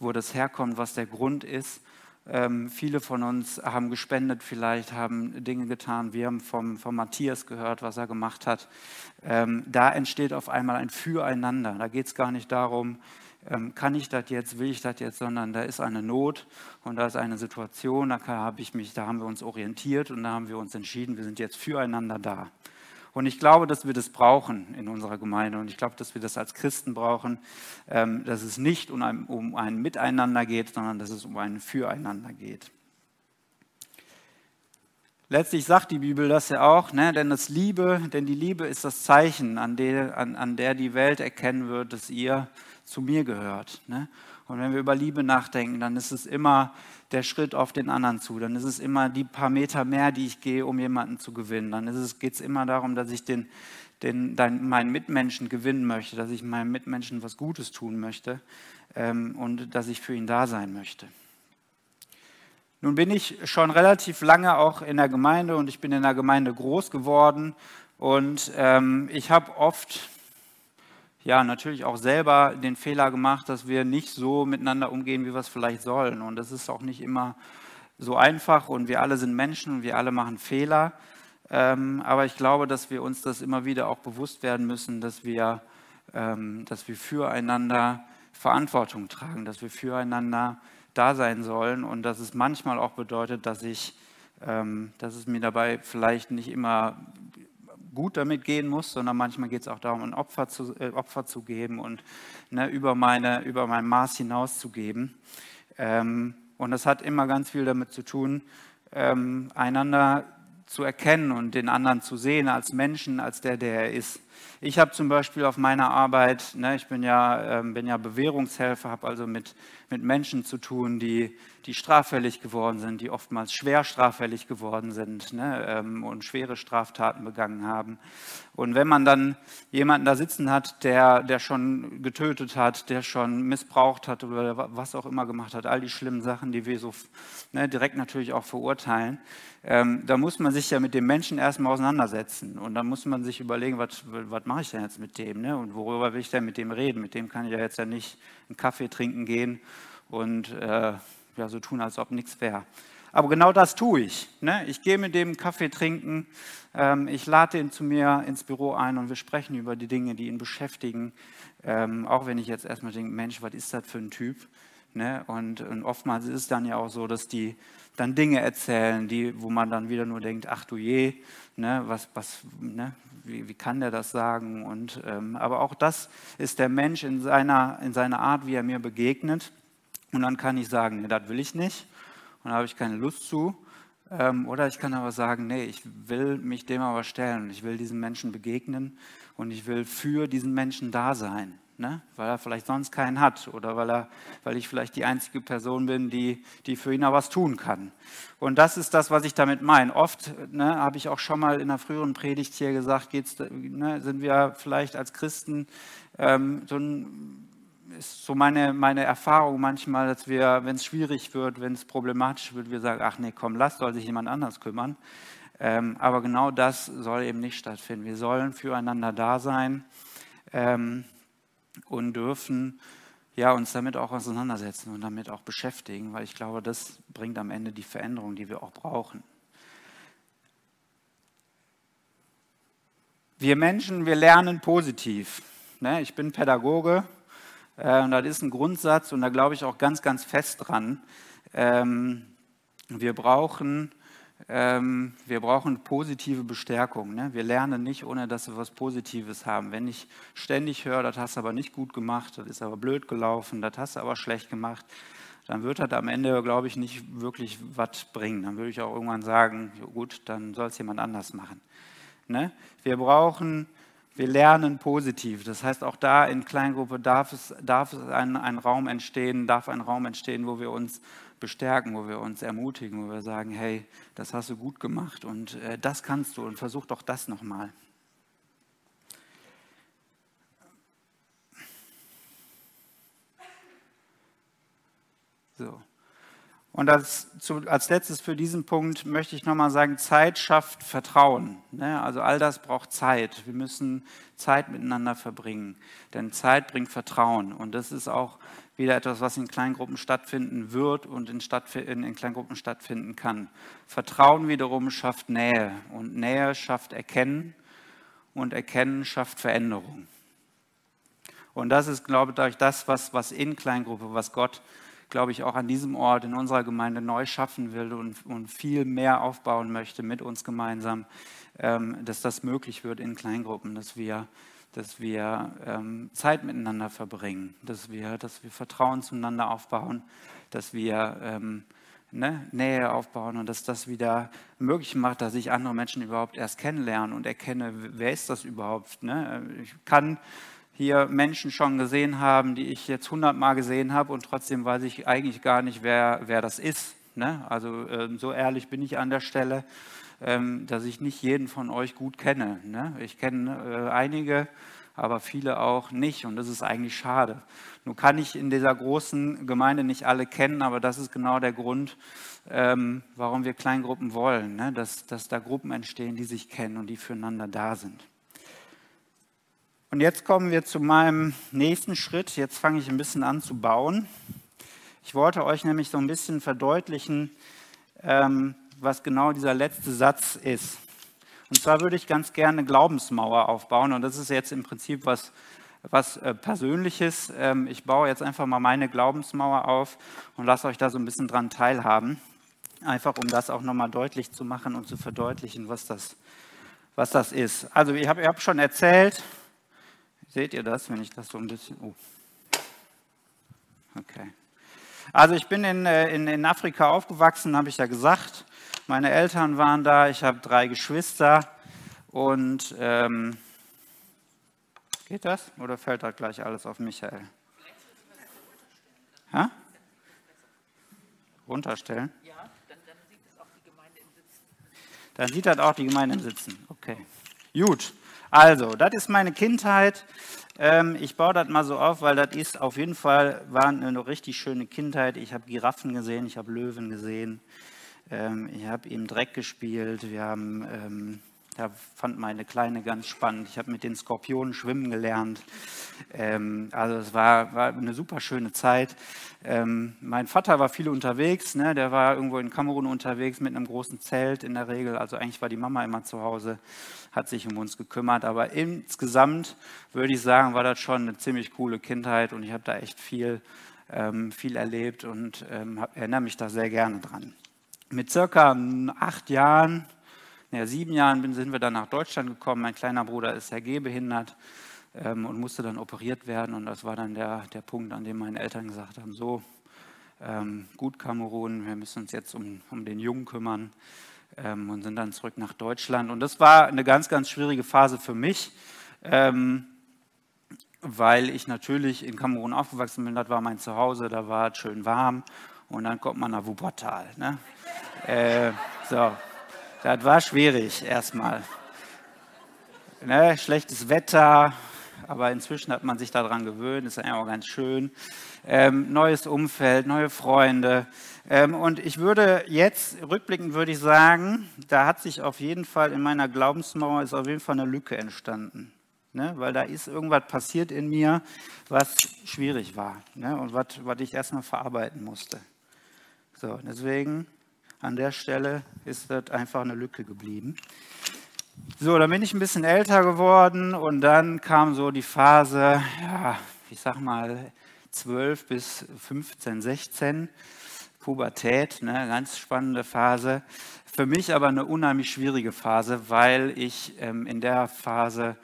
Speaker 1: wo das herkommt, was der Grund ist. Ähm, viele von uns haben gespendet, vielleicht haben Dinge getan. Wir haben vom, vom Matthias gehört, was er gemacht hat. Ähm, da entsteht auf einmal ein Füreinander. Da geht es gar nicht darum, ähm, kann ich das jetzt, will ich das jetzt, sondern da ist eine Not und da ist eine Situation, da, habe ich mich, da haben wir uns orientiert und da haben wir uns entschieden, wir sind jetzt füreinander da. Und ich glaube, dass wir das brauchen in unserer Gemeinde und ich glaube, dass wir das als Christen brauchen, ähm, dass es nicht um ein, um ein Miteinander geht, sondern dass es um ein Füreinander geht. Letztlich sagt die Bibel das ja auch, ne? denn, das Liebe, denn die Liebe ist das Zeichen, an der, an, an der die Welt erkennen wird, dass ihr zu mir gehört. Ne? Und wenn wir über Liebe nachdenken, dann ist es immer der Schritt auf den anderen zu. Dann ist es immer die paar Meter mehr, die ich gehe, um jemanden zu gewinnen. Dann geht es immer darum, dass ich den, den, den, meinen Mitmenschen gewinnen möchte, dass ich meinem Mitmenschen was Gutes tun möchte ähm, und dass ich für ihn da sein möchte. Nun bin ich schon relativ lange auch in der Gemeinde und ich bin in der Gemeinde groß geworden und ähm, ich habe oft, ja natürlich auch selber den Fehler gemacht, dass wir nicht so miteinander umgehen, wie wir es vielleicht sollen. Und das ist auch nicht immer so einfach und wir alle sind Menschen und wir alle machen Fehler. Ähm, aber ich glaube, dass wir uns das immer wieder auch bewusst werden müssen, dass wir, ähm, dass wir füreinander Verantwortung tragen, dass wir füreinander da sein sollen und dass es manchmal auch bedeutet, dass ich, ähm, dass es mir dabei vielleicht nicht immer gut damit gehen muss, sondern manchmal geht es auch darum, ein Opfer zu, äh, Opfer zu geben und ne, über, meine, über mein Maß hinaus zu geben. Ähm, und das hat immer ganz viel damit zu tun, ähm, einander zu erkennen und den anderen zu sehen als Menschen, als der, der er ist. Ich habe zum Beispiel auf meiner Arbeit, ne, ich bin ja, ähm, bin ja Bewährungshelfer, habe also mit, mit Menschen zu tun, die, die straffällig geworden sind, die oftmals schwer straffällig geworden sind ne, ähm, und schwere Straftaten begangen haben. Und wenn man dann jemanden da sitzen hat, der, der schon getötet hat, der schon missbraucht hat oder was auch immer gemacht hat, all die schlimmen Sachen, die wir so ne, direkt natürlich auch verurteilen, ähm, da muss man sich ja mit dem Menschen erstmal auseinandersetzen. Und dann muss man sich überlegen, was, was mache ich denn jetzt mit dem? Ne? Und worüber will ich denn mit dem reden? Mit dem kann ich ja jetzt ja nicht einen Kaffee trinken gehen und äh, ja, so tun, als ob nichts wäre. Aber genau das tue ich. Ne? Ich gehe mit dem Kaffee trinken, ähm, ich lade ihn zu mir ins Büro ein und wir sprechen über die Dinge, die ihn beschäftigen. Ähm, auch wenn ich jetzt erstmal denke, Mensch, was ist das für ein Typ? Ne? Und, und, oftmals ist es dann ja auch so, dass die dann Dinge erzählen, die, wo man dann wieder nur denkt, ach du je, ne? was, was, ne? Wie, wie, kann der das sagen? Und, ähm, aber auch das ist der Mensch in seiner, in seiner Art, wie er mir begegnet. Und dann kann ich sagen, nee, das will ich nicht und da habe ich keine Lust zu. Ähm, oder ich kann aber sagen, nee, ich will mich dem aber stellen ich will diesen Menschen begegnen und ich will für diesen Menschen da sein, ne? weil er vielleicht sonst keinen hat oder weil, er, weil ich vielleicht die einzige Person bin, die, die für ihn auch was tun kann. Und das ist das, was ich damit meine. Oft ne, habe ich auch schon mal in einer früheren Predigt hier gesagt, geht's, ne, sind wir vielleicht als Christen ähm, so ein ist so meine, meine Erfahrung manchmal, dass wir, wenn es schwierig wird, wenn es problematisch wird, wir sagen, ach nee, komm, lass, soll sich jemand anders kümmern. Ähm, aber genau das soll eben nicht stattfinden. Wir sollen füreinander da sein ähm, und dürfen ja, uns damit auch auseinandersetzen und damit auch beschäftigen, weil ich glaube, das bringt am Ende die Veränderung, die wir auch brauchen. Wir Menschen, wir lernen positiv. Ne? Ich bin Pädagoge äh, und das ist ein Grundsatz und da glaube ich auch ganz, ganz fest dran. Ähm, wir brauchen, ähm, wir brauchen positive Bestärkung. Ne? Wir lernen nicht, ohne dass wir was Positives haben. Wenn ich ständig höre, das hast du aber nicht gut gemacht, das ist aber blöd gelaufen, das hast du aber schlecht gemacht, dann wird das am Ende, glaube ich, nicht wirklich was bringen. Dann würde ich auch irgendwann sagen, gut, dann soll es jemand anders machen. Ne? Wir brauchen wir lernen positiv. Das heißt, auch da in Kleingruppe darf es, darf es ein, ein Raum entstehen, darf ein Raum entstehen, wo wir uns bestärken, wo wir uns ermutigen, wo wir sagen, hey, das hast du gut gemacht und äh, das kannst du und versuch doch das nochmal. So. Und als, als letztes für diesen Punkt möchte ich nochmal sagen, Zeit schafft Vertrauen. Ne? Also all das braucht Zeit. Wir müssen Zeit miteinander verbringen. Denn Zeit bringt Vertrauen. Und das ist auch wieder etwas, was in Kleingruppen stattfinden wird und in, in, in Kleingruppen stattfinden kann. Vertrauen wiederum schafft Nähe. Und Nähe schafft Erkennen. Und Erkennen schafft Veränderung. Und das ist, glaube ich, das, was, was in Kleingruppe, was Gott, glaube ich, auch an diesem Ort in unserer Gemeinde neu schaffen will und, und viel mehr aufbauen möchte mit uns gemeinsam, ähm, dass das möglich wird in Kleingruppen, dass wir, dass wir ähm, Zeit miteinander verbringen, dass wir, dass wir Vertrauen zueinander aufbauen, dass wir ähm, ne, Nähe aufbauen und dass das wieder möglich macht, dass ich andere Menschen überhaupt erst kennenlerne und erkenne, wer ist das überhaupt. Ne? Ich kann hier Menschen schon gesehen haben, die ich jetzt hundertmal gesehen habe und trotzdem weiß ich eigentlich gar nicht, wer, wer das ist. Ne? Also ähm, so ehrlich bin ich an der Stelle, ähm, dass ich nicht jeden von euch gut kenne. Ne? Ich kenne äh, einige, aber viele auch nicht und das ist eigentlich schade. Nun kann ich in dieser großen Gemeinde nicht alle kennen, aber das ist genau der Grund, ähm, warum wir Kleingruppen wollen, ne? dass, dass da Gruppen entstehen, die sich kennen und die füreinander da sind. Und jetzt kommen wir zu meinem nächsten Schritt. Jetzt fange ich ein bisschen an zu bauen. Ich wollte euch nämlich so ein bisschen verdeutlichen, ähm, was genau dieser letzte Satz ist. Und zwar würde ich ganz gerne eine Glaubensmauer aufbauen. Und das ist jetzt im Prinzip was was äh, Persönliches. Ähm, ich baue jetzt einfach mal meine Glaubensmauer auf und lasse euch da so ein bisschen dran teilhaben. Einfach um das auch nochmal deutlich zu machen und zu verdeutlichen, was das, was das ist. Also ich habe hab schon erzählt, seht ihr das, wenn ich das so ein bisschen... Oh. Okay. Also ich bin in, äh, in, in Afrika aufgewachsen, habe ich ja gesagt. Meine Eltern waren da, ich habe drei Geschwister und ähm, Geht das? Oder fällt da gleich alles auf Michael? Ha? Runterstellen? Ja, dann, dann sieht das auch die Gemeinde im Sitzen. Dann sieht das auch die Gemeinde im Sitzen. Okay. Gut. Also, das ist meine Kindheit. Ähm, ich baue das mal so auf, weil das ist auf jeden Fall war eine richtig schöne Kindheit. Ich habe Giraffen gesehen, ich habe Löwen gesehen, ähm, ich habe im Dreck gespielt, wir haben ähm, da fand meine Kleine ganz spannend. Ich habe mit den Skorpionen schwimmen gelernt. Ähm, also es war, war, eine super schöne Zeit. Ähm, mein Vater war viel unterwegs. Ne? Der war irgendwo in Kamerun unterwegs mit einem großen Zelt in der Regel. Also eigentlich war die Mama immer zu Hause, hat sich um uns gekümmert. Aber insgesamt würde ich sagen, war das schon eine ziemlich coole Kindheit und ich habe da echt viel, ähm, viel erlebt und ähm, erinnere mich da sehr gerne dran. Mit circa acht Jahren ja, sieben Jahren sind wir dann nach Deutschland gekommen. Mein kleiner Bruder ist sehr gehbehindert ähm, und musste dann operiert werden. Und das war dann der, der Punkt, an dem meine Eltern gesagt haben, so, ähm, gut Kamerun, wir müssen uns jetzt um, um den Jungen kümmern ähm, und sind dann zurück nach Deutschland. Und das war eine ganz, ganz schwierige Phase für mich, ähm, weil ich natürlich in Kamerun aufgewachsen bin. Das war mein Zuhause, da war es schön warm. Und dann kommt man nach Wuppertal. Ne? äh, so, das war schwierig erstmal. Ne, schlechtes Wetter, aber inzwischen hat man sich daran gewöhnt, ist ja auch ganz schön. Ähm, neues Umfeld, neue Freunde. Ähm, und ich würde jetzt, rückblickend würde ich sagen, da hat sich auf jeden Fall in meiner Glaubensmauer ist auf jeden Fall eine Lücke entstanden. Ne? Weil da ist irgendwas passiert in mir, was schwierig war ne? und was, ich erstmal verarbeiten musste. So, deswegen an der Stelle ist das einfach eine Lücke geblieben. So, dann bin ich ein bisschen älter geworden und dann kam so die Phase, ja, ich sag mal 12 bis 15, 16, Pubertät, ne, ganz spannende Phase. Für mich aber eine unheimlich schwierige Phase, weil ich ähm, in der Phase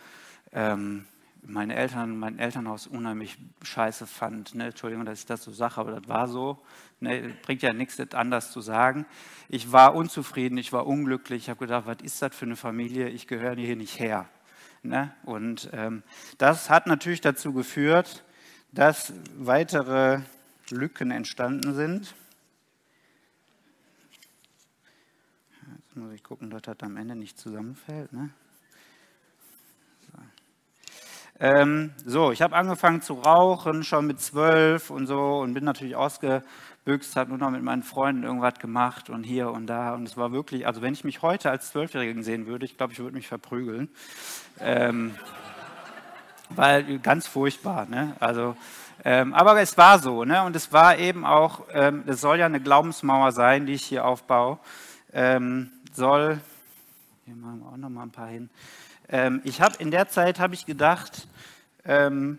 Speaker 1: ähm, meine Eltern, mein Elternhaus unheimlich scheiße fand. Ne? Entschuldigung, dass ich das so sage, aber das war so. Ne? Bringt ja nichts, das anders zu sagen. Ich war unzufrieden, ich war unglücklich. Ich habe gedacht, was ist das für eine Familie? Ich gehöre hier nicht her. Ne? Und ähm, das hat natürlich dazu geführt, dass weitere Lücken entstanden sind. Jetzt muss ich gucken, dass das am Ende nicht zusammenfällt. Ne? Ähm, so, ich habe angefangen zu rauchen, schon mit zwölf und so und bin natürlich ausgebüxt, habe nur noch mit meinen Freunden irgendwas gemacht und hier und da. Und es war wirklich, also wenn ich mich heute als Zwölfjährigen sehen würde, ich glaube, ich würde mich verprügeln. Ähm, weil ganz furchtbar, ne? Also, ähm, aber es war so, ne? Und es war eben auch, ähm, es soll ja eine Glaubensmauer sein, die ich hier aufbaue. Ähm, soll, hier machen wir auch noch mal ein paar hin. Ähm, ich habe in der Zeit habe ich gedacht, ähm,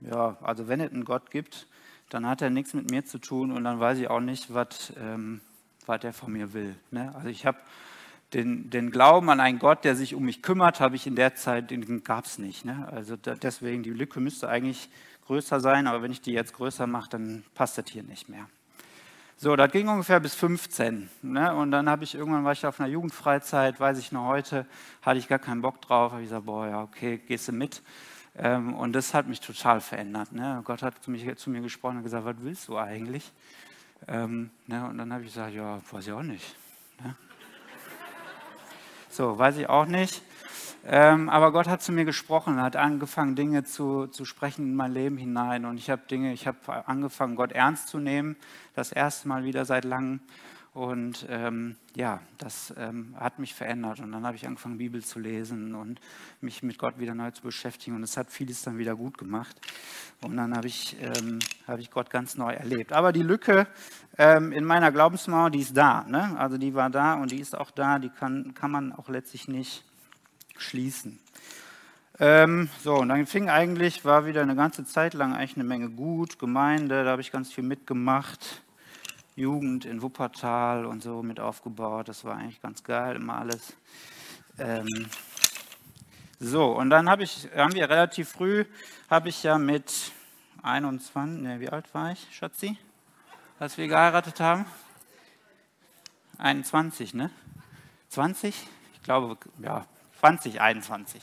Speaker 1: ja, also wenn es einen Gott gibt, dann hat er nichts mit mir zu tun und dann weiß ich auch nicht, was ähm, er von mir will. Ne? Also ich habe den, den, Glauben an einen Gott, der sich um mich kümmert, habe ich in der Zeit, den gab es nicht. Ne? Also da, deswegen, die Lücke müsste eigentlich größer sein, aber wenn ich die jetzt größer mache, dann passt das hier nicht mehr. So, das ging ungefähr bis 15. Ne? Und dann habe ich irgendwann war ich auf einer Jugendfreizeit, weiß ich noch heute, hatte ich gar keinen Bock drauf. Habe ich gesagt, boah, ja, okay, gehst du mit. Ähm, und das hat mich total verändert. Ne? Gott hat zu, mich, zu, mir gesprochen und gesagt, was willst du eigentlich? Ähm, ne? Und dann habe ich gesagt, ja, weiß ich auch nicht. Ne? So, weiß ich auch nicht. Ähm, aber Gott hat zu mir gesprochen, hat angefangen, Dinge zu, zu sprechen in mein Leben hinein. Und ich habe Dinge, ich habe angefangen, Gott ernst zu nehmen, das erste Mal wieder seit langem. Und ähm, ja, das ähm, hat mich verändert. Und dann habe ich angefangen, Bibel zu lesen und mich mit Gott wieder neu zu beschäftigen. Und es hat vieles dann wieder gut gemacht. Und dann habe ich, ähm, hab ich Gott ganz neu erlebt. Aber die Lücke ähm, in meiner Glaubensmauer, die ist da. Ne? Also die war da und die ist auch da. Die kann, kann man auch letztlich nicht schließen. Ähm, so, und dann fing eigentlich, war wieder eine ganze Zeit lang eigentlich eine Menge gut, Gemeinde, da habe ich ganz viel mitgemacht, Jugend in Wuppertal und so mit aufgebaut, das war eigentlich ganz geil, immer alles. Ähm, so, und dann hab ich, haben wir relativ früh, habe ich ja mit 21, ne, wie alt war ich, Schatzi, als wir geheiratet haben? 21, ne? 20? Ich glaube, ja, 2021.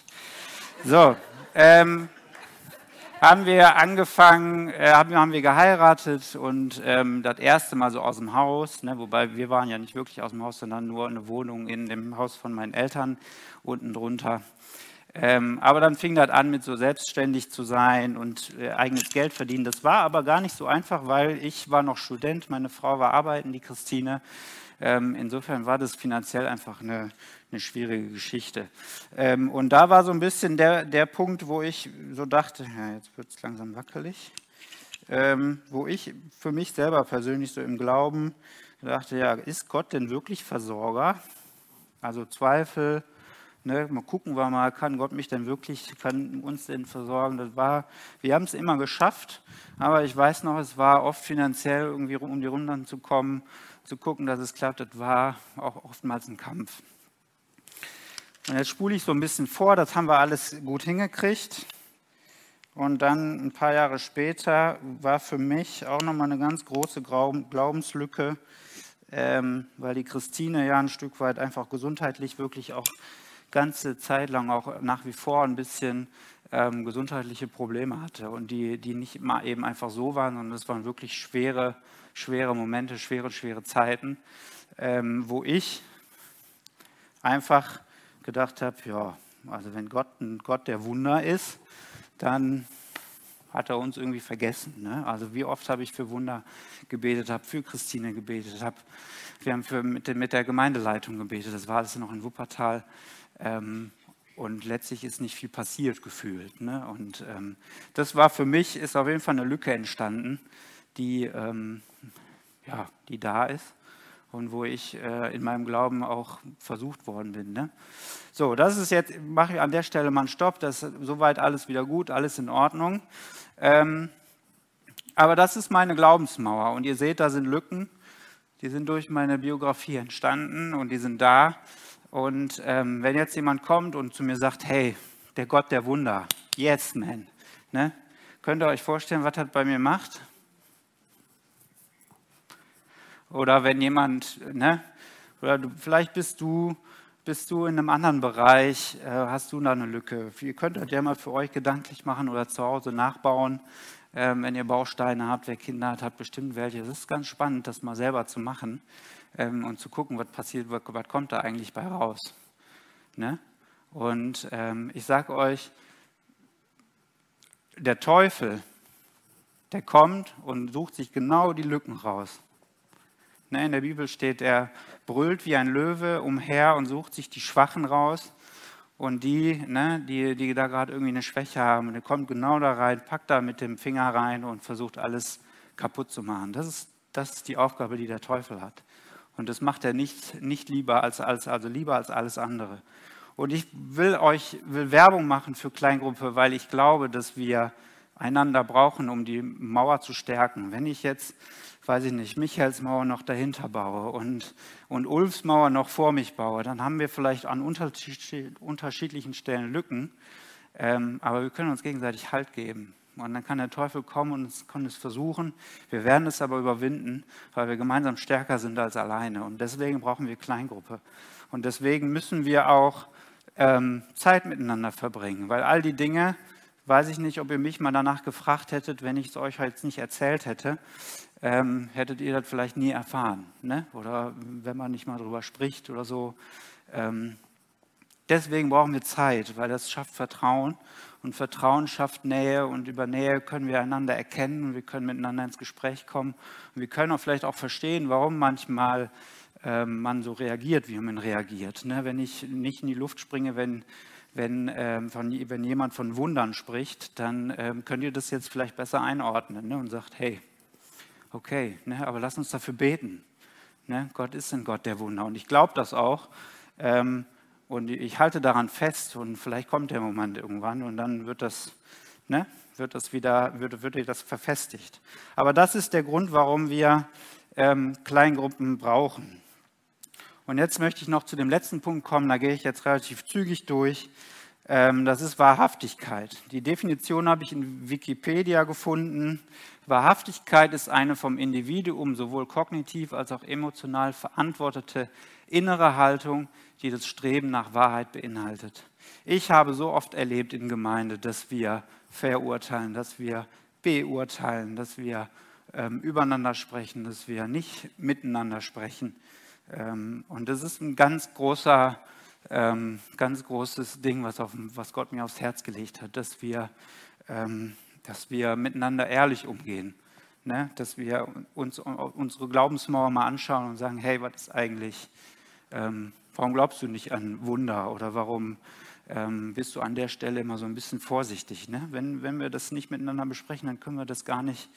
Speaker 1: So, ähm, haben wir angefangen, äh, haben, haben wir geheiratet und ähm, das erste Mal so aus dem Haus, ne, wobei wir waren ja nicht wirklich aus dem Haus, sondern nur eine Wohnung in dem Haus von meinen Eltern unten drunter. Ähm, aber dann fing das an mit so selbstständig zu sein und äh, eigenes Geld verdienen. Das war aber gar nicht so einfach, weil ich war noch Student, meine Frau war arbeiten, die Christine. Ähm, insofern war das finanziell einfach eine, eine schwierige Geschichte. Ähm, und da war so ein bisschen der, der Punkt, wo ich so dachte, ja, jetzt wird es langsam wackelig, ähm, wo ich für mich selber persönlich so im Glauben dachte, ja, ist Gott denn wirklich Versorger? Also Zweifel, ne, mal gucken wir mal, kann Gott mich denn wirklich, kann uns denn versorgen? Das war, wir haben es immer geschafft, aber ich weiß noch, es war oft finanziell irgendwie um die Runden zu kommen, zu gucken, dass es klappt, das war auch oftmals ein Kampf. Und jetzt spule ich so ein bisschen vor, das haben wir alles gut hingekriegt. Und dann ein paar Jahre später war für mich auch nochmal eine ganz große Glaubenslücke, ähm, weil die Christine ja ein Stück weit einfach gesundheitlich wirklich auch ganze Zeit lang auch nach wie vor ein bisschen ähm, gesundheitliche Probleme hatte und die, die nicht mal eben einfach so waren, sondern es waren wirklich schwere, schwere Momente, schwere, schwere Zeiten, ähm, wo ich einfach gedacht habe, ja, also wenn Gott ein Gott der Wunder ist, dann hat er uns irgendwie vergessen. Ne? Also wie oft habe ich für Wunder gebetet, habe für Christine gebetet, habe, wir haben für, mit, mit, der Gemeindeleitung gebetet, das war alles noch in Wuppertal. Ähm, und letztlich ist nicht viel passiert gefühlt. Ne? Und ähm, das war für mich, ist auf jeden Fall eine Lücke entstanden, die, ähm, ja, die da ist und wo ich äh, in meinem Glauben auch versucht worden bin. Ne? So, das ist jetzt, mache ich an der Stelle mal einen Stopp, das ist soweit alles wieder gut, alles in Ordnung. Ähm, aber das ist meine Glaubensmauer und ihr seht, da sind Lücken, die sind durch meine Biografie entstanden und die sind da. Und ähm, wenn jetzt jemand kommt und zu mir sagt, hey, der Gott der Wunder, yes man, ne? könnt ihr euch vorstellen, was das bei mir macht? Oder wenn jemand, ne, oder du, vielleicht bist du, bist du in einem anderen Bereich, äh, hast du da eine Lücke. Ihr könnt das ja mal für euch gedanklich machen oder zu Hause nachbauen. Ähm, wenn ihr Bausteine habt, wer Kinder hat, hat bestimmt welche. Es ist ganz spannend, das mal selber zu machen ähm, und zu gucken, was passiert, was, was kommt da eigentlich bei raus. Ne? Und ähm, ich sage euch, der Teufel, der kommt und sucht sich genau die Lücken raus. Ne, in der Bibel steht, er brüllt wie ein Löwe umher und sucht sich die Schwachen raus. Und die, ne, die, die da gerade irgendwie eine Schwäche haben, der kommt genau da rein, packt da mit dem Finger rein und versucht alles kaputt zu machen. Das ist, das ist die Aufgabe, die der Teufel hat. Und das macht er nicht, nicht lieber als, als, also lieber als alles andere. Und ich will euch will Werbung machen für Kleingruppe, weil ich glaube, dass wir einander brauchen, um die Mauer zu stärken. Wenn ich jetzt, weiß ich nicht, Michaels Mauer noch dahinter baue und, und Ulfs Mauer noch vor mich baue, dann haben wir vielleicht an unterschiedlichen Stellen Lücken, ähm, aber wir können uns gegenseitig Halt geben. Und dann kann der Teufel kommen und kann es versuchen. Wir werden es aber überwinden, weil wir gemeinsam stärker sind als alleine. Und deswegen brauchen wir Kleingruppe. Und deswegen müssen wir auch ähm, Zeit miteinander verbringen, weil all die Dinge, weiß ich nicht, ob ihr mich mal danach gefragt hättet, wenn ich es euch jetzt nicht erzählt hätte, ähm, hättet ihr das vielleicht nie erfahren. Ne? Oder wenn man nicht mal darüber spricht oder so. Ähm, deswegen brauchen wir Zeit, weil das schafft Vertrauen. Und Vertrauen schafft Nähe und über Nähe können wir einander erkennen und wir können miteinander ins Gespräch kommen. Und wir können auch vielleicht auch verstehen, warum manchmal ähm, man so reagiert, wie man reagiert. Ne? Wenn ich nicht in die Luft springe, wenn, wenn, ähm, von, wenn jemand von Wundern spricht, dann ähm, könnt ihr das jetzt vielleicht besser einordnen ne? und sagt, hey, okay, ne? aber lass uns dafür beten. Ne? Gott ist ein Gott der Wunder und ich glaube das auch. Ähm, und ich halte daran fest und vielleicht kommt der Moment irgendwann und dann wird das, ne, wird das wieder, wird, wird das verfestigt. Aber das ist der Grund, warum wir ähm, Kleingruppen brauchen. Und jetzt möchte ich noch zu dem letzten Punkt kommen, da gehe ich jetzt relativ zügig durch. Ähm, das ist Wahrhaftigkeit. Die Definition habe ich in Wikipedia gefunden. Wahrhaftigkeit ist eine vom Individuum sowohl kognitiv als auch emotional verantwortete innere Haltung, die das Streben nach Wahrheit beinhaltet. Ich habe so oft erlebt in Gemeinde, dass wir verurteilen, dass wir beurteilen, dass wir ähm, übereinander sprechen, dass wir nicht miteinander sprechen. Ähm, und das ist ein ganz großer, ähm, ganz großes Ding, was, auf, was Gott mir aufs Herz gelegt hat, dass wir, ähm, dass wir miteinander ehrlich umgehen. Ne? Dass wir uns unsere Glaubensmauer mal anschauen und sagen, hey, was ist eigentlich, warum glaubst du nicht an Wunder oder warum bist du an der Stelle immer so ein bisschen vorsichtig. Ne? Wenn, wenn wir das nicht miteinander besprechen, dann können wir das gar nicht,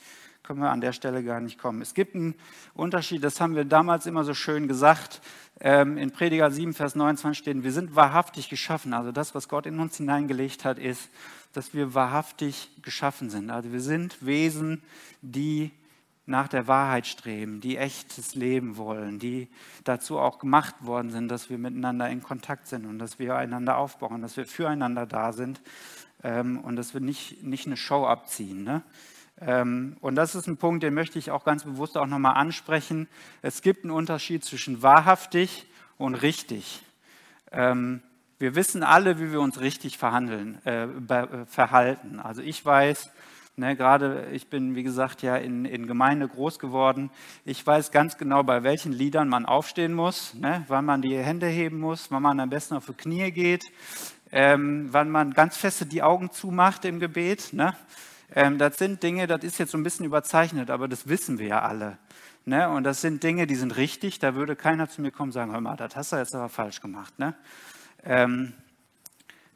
Speaker 1: können wir an der Stelle gar nicht kommen. Es gibt einen Unterschied, das haben wir damals immer so schön gesagt. Ähm, in Prediger 7, Vers 29 steht, wir sind wahrhaftig geschaffen. Also das, was Gott in uns hineingelegt hat, ist, dass wir wahrhaftig geschaffen sind. Also wir sind Wesen, die nach der Wahrheit streben, die echtes Leben wollen, die dazu auch gemacht worden sind, dass wir miteinander in Kontakt sind und dass wir einander aufbauen, dass wir füreinander da sind ähm, und dass wir nicht, nicht eine Show abziehen. Ne? Ähm, und das ist ein Punkt, den möchte ich auch ganz bewusst auch nochmal ansprechen. Es gibt einen Unterschied zwischen wahrhaftig und richtig. Ähm, wir wissen alle, wie wir uns richtig verhandeln, äh, äh verhalten. Also ich weiß, Ne, gerade ich bin, wie gesagt, ja in, in Gemeinde groß geworden. Ich weiß ganz genau, bei welchen Liedern man aufstehen muss, ne, wann man die Hände heben muss, wann man am besten auf die Knie geht, ähm, wann man ganz feste die Augen zumacht im Gebet. Ne. Ähm, das sind Dinge, das ist jetzt so ein bisschen überzeichnet, aber das wissen wir ja alle. Ne? Und das sind Dinge, die sind richtig. Da würde keiner zu mir kommen und sagen, hör mal, das hast du jetzt aber falsch gemacht. Ne? Ähm,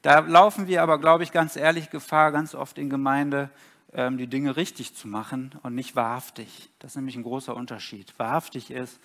Speaker 1: da laufen wir aber, glaube ich, ganz ehrlich Gefahr, ganz oft in Gemeinde, ähm, die Dinge richtig zu machen und nicht wahrhaftig. Das ist nämlich ein großer Unterschied. Wahrhaftig ist,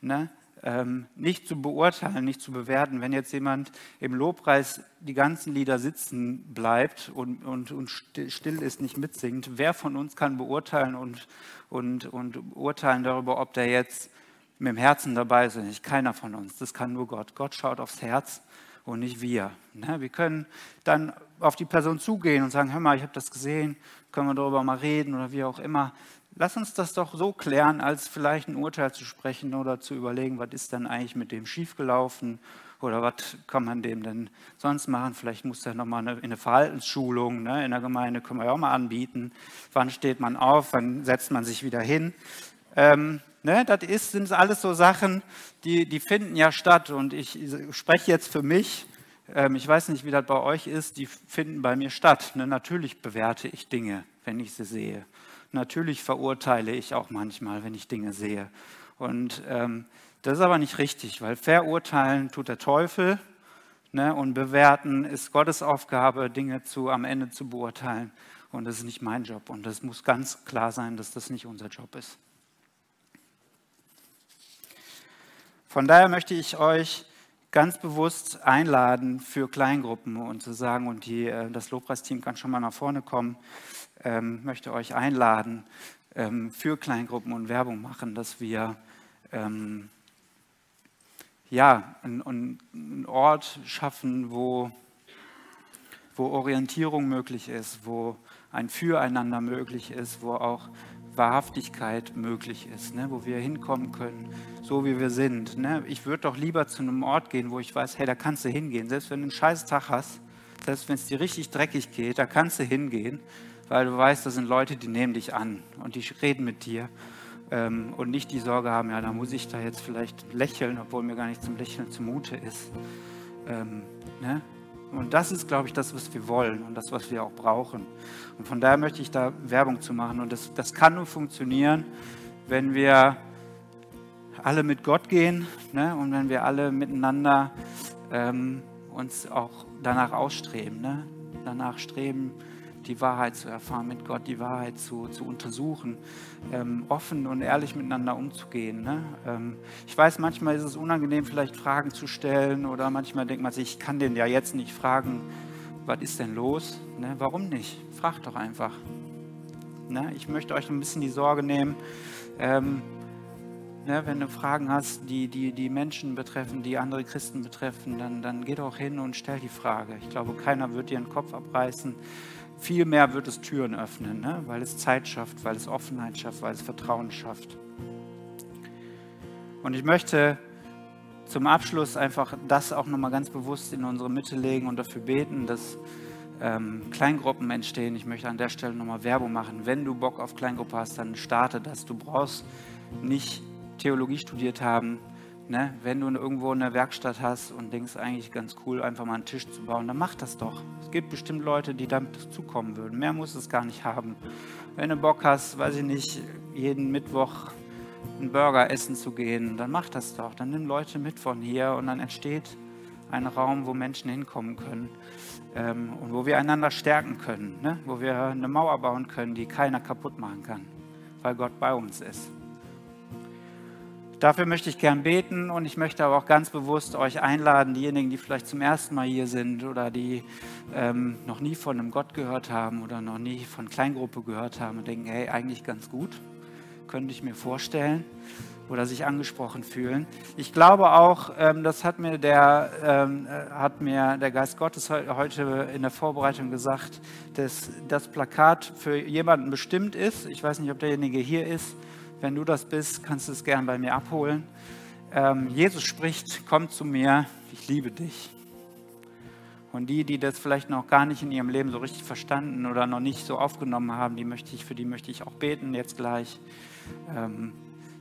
Speaker 1: ne, ähm, nicht zu beurteilen, nicht zu bewerten. Wenn jetzt jemand im Lobpreis die ganzen Lieder sitzen bleibt und, und, und still ist, nicht mitsingt, wer von uns kann beurteilen und, und, und urteilen darüber, ob der jetzt mit dem Herzen dabei ist? Nicht keiner von uns. Das kann nur Gott. Gott schaut aufs Herz und nicht wir. Ne? Wir können dann auf die Person zugehen und sagen, hör mal, ich habe das gesehen, können wir darüber mal reden oder wie auch immer. Lass uns das doch so klären, als vielleicht ein Urteil zu sprechen oder zu überlegen, was ist denn eigentlich mit dem schiefgelaufen oder was kann man dem denn sonst machen? Vielleicht muss er nochmal eine, eine Verhaltensschulung ne, in der Gemeinde, können wir ja auch mal anbieten. Wann steht man auf, wann setzt man sich wieder hin? Ähm, ne, das ist, sind alles so Sachen, die, die finden ja statt und ich spreche jetzt für mich ähm, ich weiß nicht, wie das bei euch ist, die finden bei mir statt. Ne? Natürlich bewerte ich Dinge, wenn ich sie sehe. Natürlich verurteile ich auch manchmal, wenn ich Dinge sehe. Und ähm, das ist aber nicht richtig, weil verurteilen tut der Teufel ne? und bewerten ist Gottes Aufgabe, Dinge zu, am Ende zu beurteilen. Und das ist nicht mein Job. Und es muss ganz klar sein, dass das nicht unser Job ist. Von daher möchte ich euch ganz bewusst einladen für Kleingruppen und zu sagen, und die, äh, das Lobpreisteam kann schon mal nach vorne kommen, ähm, möchte euch einladen, ähm, für Kleingruppen und Werbung machen, dass wir ähm, ja, einen, Ort schaffen, wo, wo Orientierung möglich ist, wo ein Füreinander möglich ist, wo auch Wahrhaftigkeit möglich ist, ne? wo wir hinkommen können, so wie wir sind. Ne? Ich würde doch lieber zu einem Ort gehen, wo ich weiß, hey, da kannst du hingehen. Selbst wenn du einen scheiß Tag hast, selbst wenn es dir richtig dreckig geht, da kannst du hingehen, weil du weißt, da sind Leute, die nehmen dich an und die reden mit dir ähm, und nicht die Sorge haben, ja, da muss ich da jetzt vielleicht lächeln, obwohl mir gar nicht zum Lächeln zumute ist. Ähm, ne? Und das ist, glaube ich, das, was wir wollen und das, was wir auch brauchen. Und von daher möchte ich da Werbung zu machen. Und das, das kann nur funktionieren, wenn wir alle mit Gott gehen ne? und wenn wir alle miteinander ähm, uns auch danach ausstreben, ne? danach streben, die Wahrheit zu erfahren, mit Gott die Wahrheit zu, zu untersuchen, ähm, offen und ehrlich miteinander umzugehen. Ne? Ähm, ich weiß, manchmal ist es unangenehm, vielleicht Fragen zu stellen oder manchmal denkt man sich, ich kann den ja jetzt nicht fragen, was ist denn los? Ne? Warum nicht? Fragt doch einfach. Ne? Ich möchte euch ein bisschen die Sorge nehmen. Ähm, Ne, wenn du Fragen hast, die, die die Menschen betreffen, die andere Christen betreffen, dann, dann geh doch hin und stell die Frage. Ich glaube, keiner wird dir den Kopf abreißen. Vielmehr wird es Türen öffnen, ne? weil es Zeit schafft, weil es Offenheit schafft, weil es Vertrauen schafft. Und ich möchte zum Abschluss einfach das auch nochmal ganz bewusst in unsere Mitte legen und dafür beten, dass ähm, Kleingruppen entstehen. Ich möchte an der Stelle nochmal Werbung machen. Wenn du Bock auf Kleingruppe hast, dann starte das. Du brauchst nicht Theologie studiert haben, Ne? Wenn du irgendwo eine Werkstatt hast und denkst eigentlich ganz cool, einfach mal einen Tisch zu bauen, dann mach das doch. Es gibt bestimmt Leute, die damit zukommen würden. Mehr muss es gar nicht haben. Wenn du Bock hast, weiß ich nicht, jeden Mittwoch einen Burger essen zu gehen, dann mach das doch. Dann nimm Leute mit von hier und dann entsteht ein Raum, wo Menschen hinkommen können ähm, und wo wir einander stärken können, ne? wo wir eine Mauer bauen können, die keiner kaputt machen kann, weil Gott bei uns ist. Dafür möchte ich gern beten und ich möchte aber auch ganz bewusst euch einladen, diejenigen, die vielleicht zum ersten Mal hier sind oder die ähm, noch nie von einem Gott gehört haben oder noch nie von Kleingruppe gehört haben und denken, hey, eigentlich ganz gut, könnte ich mir vorstellen oder sich angesprochen fühlen. Ich glaube auch, ähm, das hat mir, der, ähm, äh, hat mir der Geist Gottes heute in der Vorbereitung gesagt, dass das Plakat für jemanden bestimmt ist. Ich weiß nicht, ob derjenige hier ist wenn du das bist, kannst du es gern bei mir abholen. Ähm, Jesus spricht, komm zu mir, ich liebe dich. Und die, die das vielleicht noch gar nicht in ihrem Leben so richtig verstanden oder noch nicht so aufgenommen haben, die möchte ich, für die möchte ich auch beten jetzt gleich, ähm,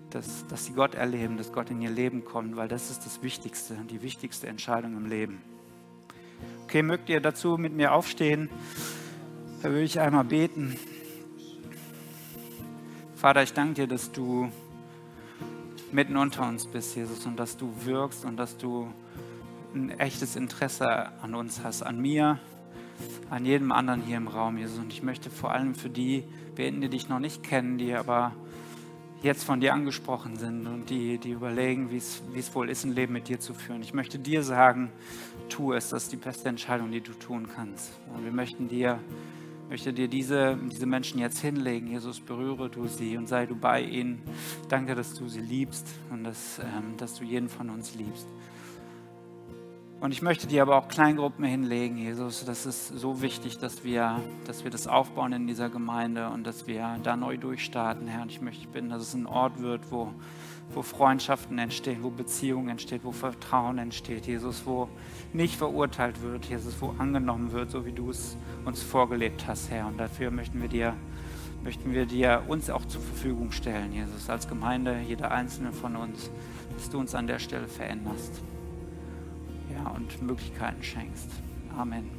Speaker 1: dass, dass sie Gott erleben, dass Gott in ihr Leben kommt, weil das ist das Wichtigste, die wichtigste Entscheidung im Leben. Okay, mögt ihr dazu mit mir aufstehen? Da würde ich einmal beten. Vater, ich danke dir, dass du mitten unter uns bist, Jesus, und dass du wirkst und dass du ein echtes Interesse an uns hast, an mir, an jedem anderen hier im Raum, Jesus. Und ich möchte vor allem für die beten, die dich noch nicht kennen, die aber jetzt von dir angesprochen sind und die, die überlegen, wie es wohl ist, ein Leben mit dir zu führen. Ich möchte dir sagen, tu es, das ist die beste Entscheidung, die du tun kannst. Und wir möchten dir möchte dir diese, diese Menschen jetzt hinlegen. Jesus, berühre du sie und sei du bei ihnen. Danke, dass du sie liebst und dass, ähm, dass du jeden von uns liebst. Und ich möchte dir aber auch Kleingruppen hinlegen, Jesus. Das ist so wichtig, dass wir, dass wir das aufbauen in dieser Gemeinde und dass wir da neu durchstarten, Herr. Und ich möchte bitten, dass es ein Ort wird, wo, wo Freundschaften entstehen, wo Beziehungen entstehen, wo Vertrauen entsteht, Jesus, wo nicht verurteilt wird, Jesus, wo angenommen wird, so wie du es uns vorgelebt hast, Herr. Und dafür möchten wir dir, möchten wir dir uns auch zur Verfügung stellen, Jesus, als Gemeinde, jeder einzelne von uns, dass du uns an der Stelle veränderst ja, und Möglichkeiten schenkst. Amen.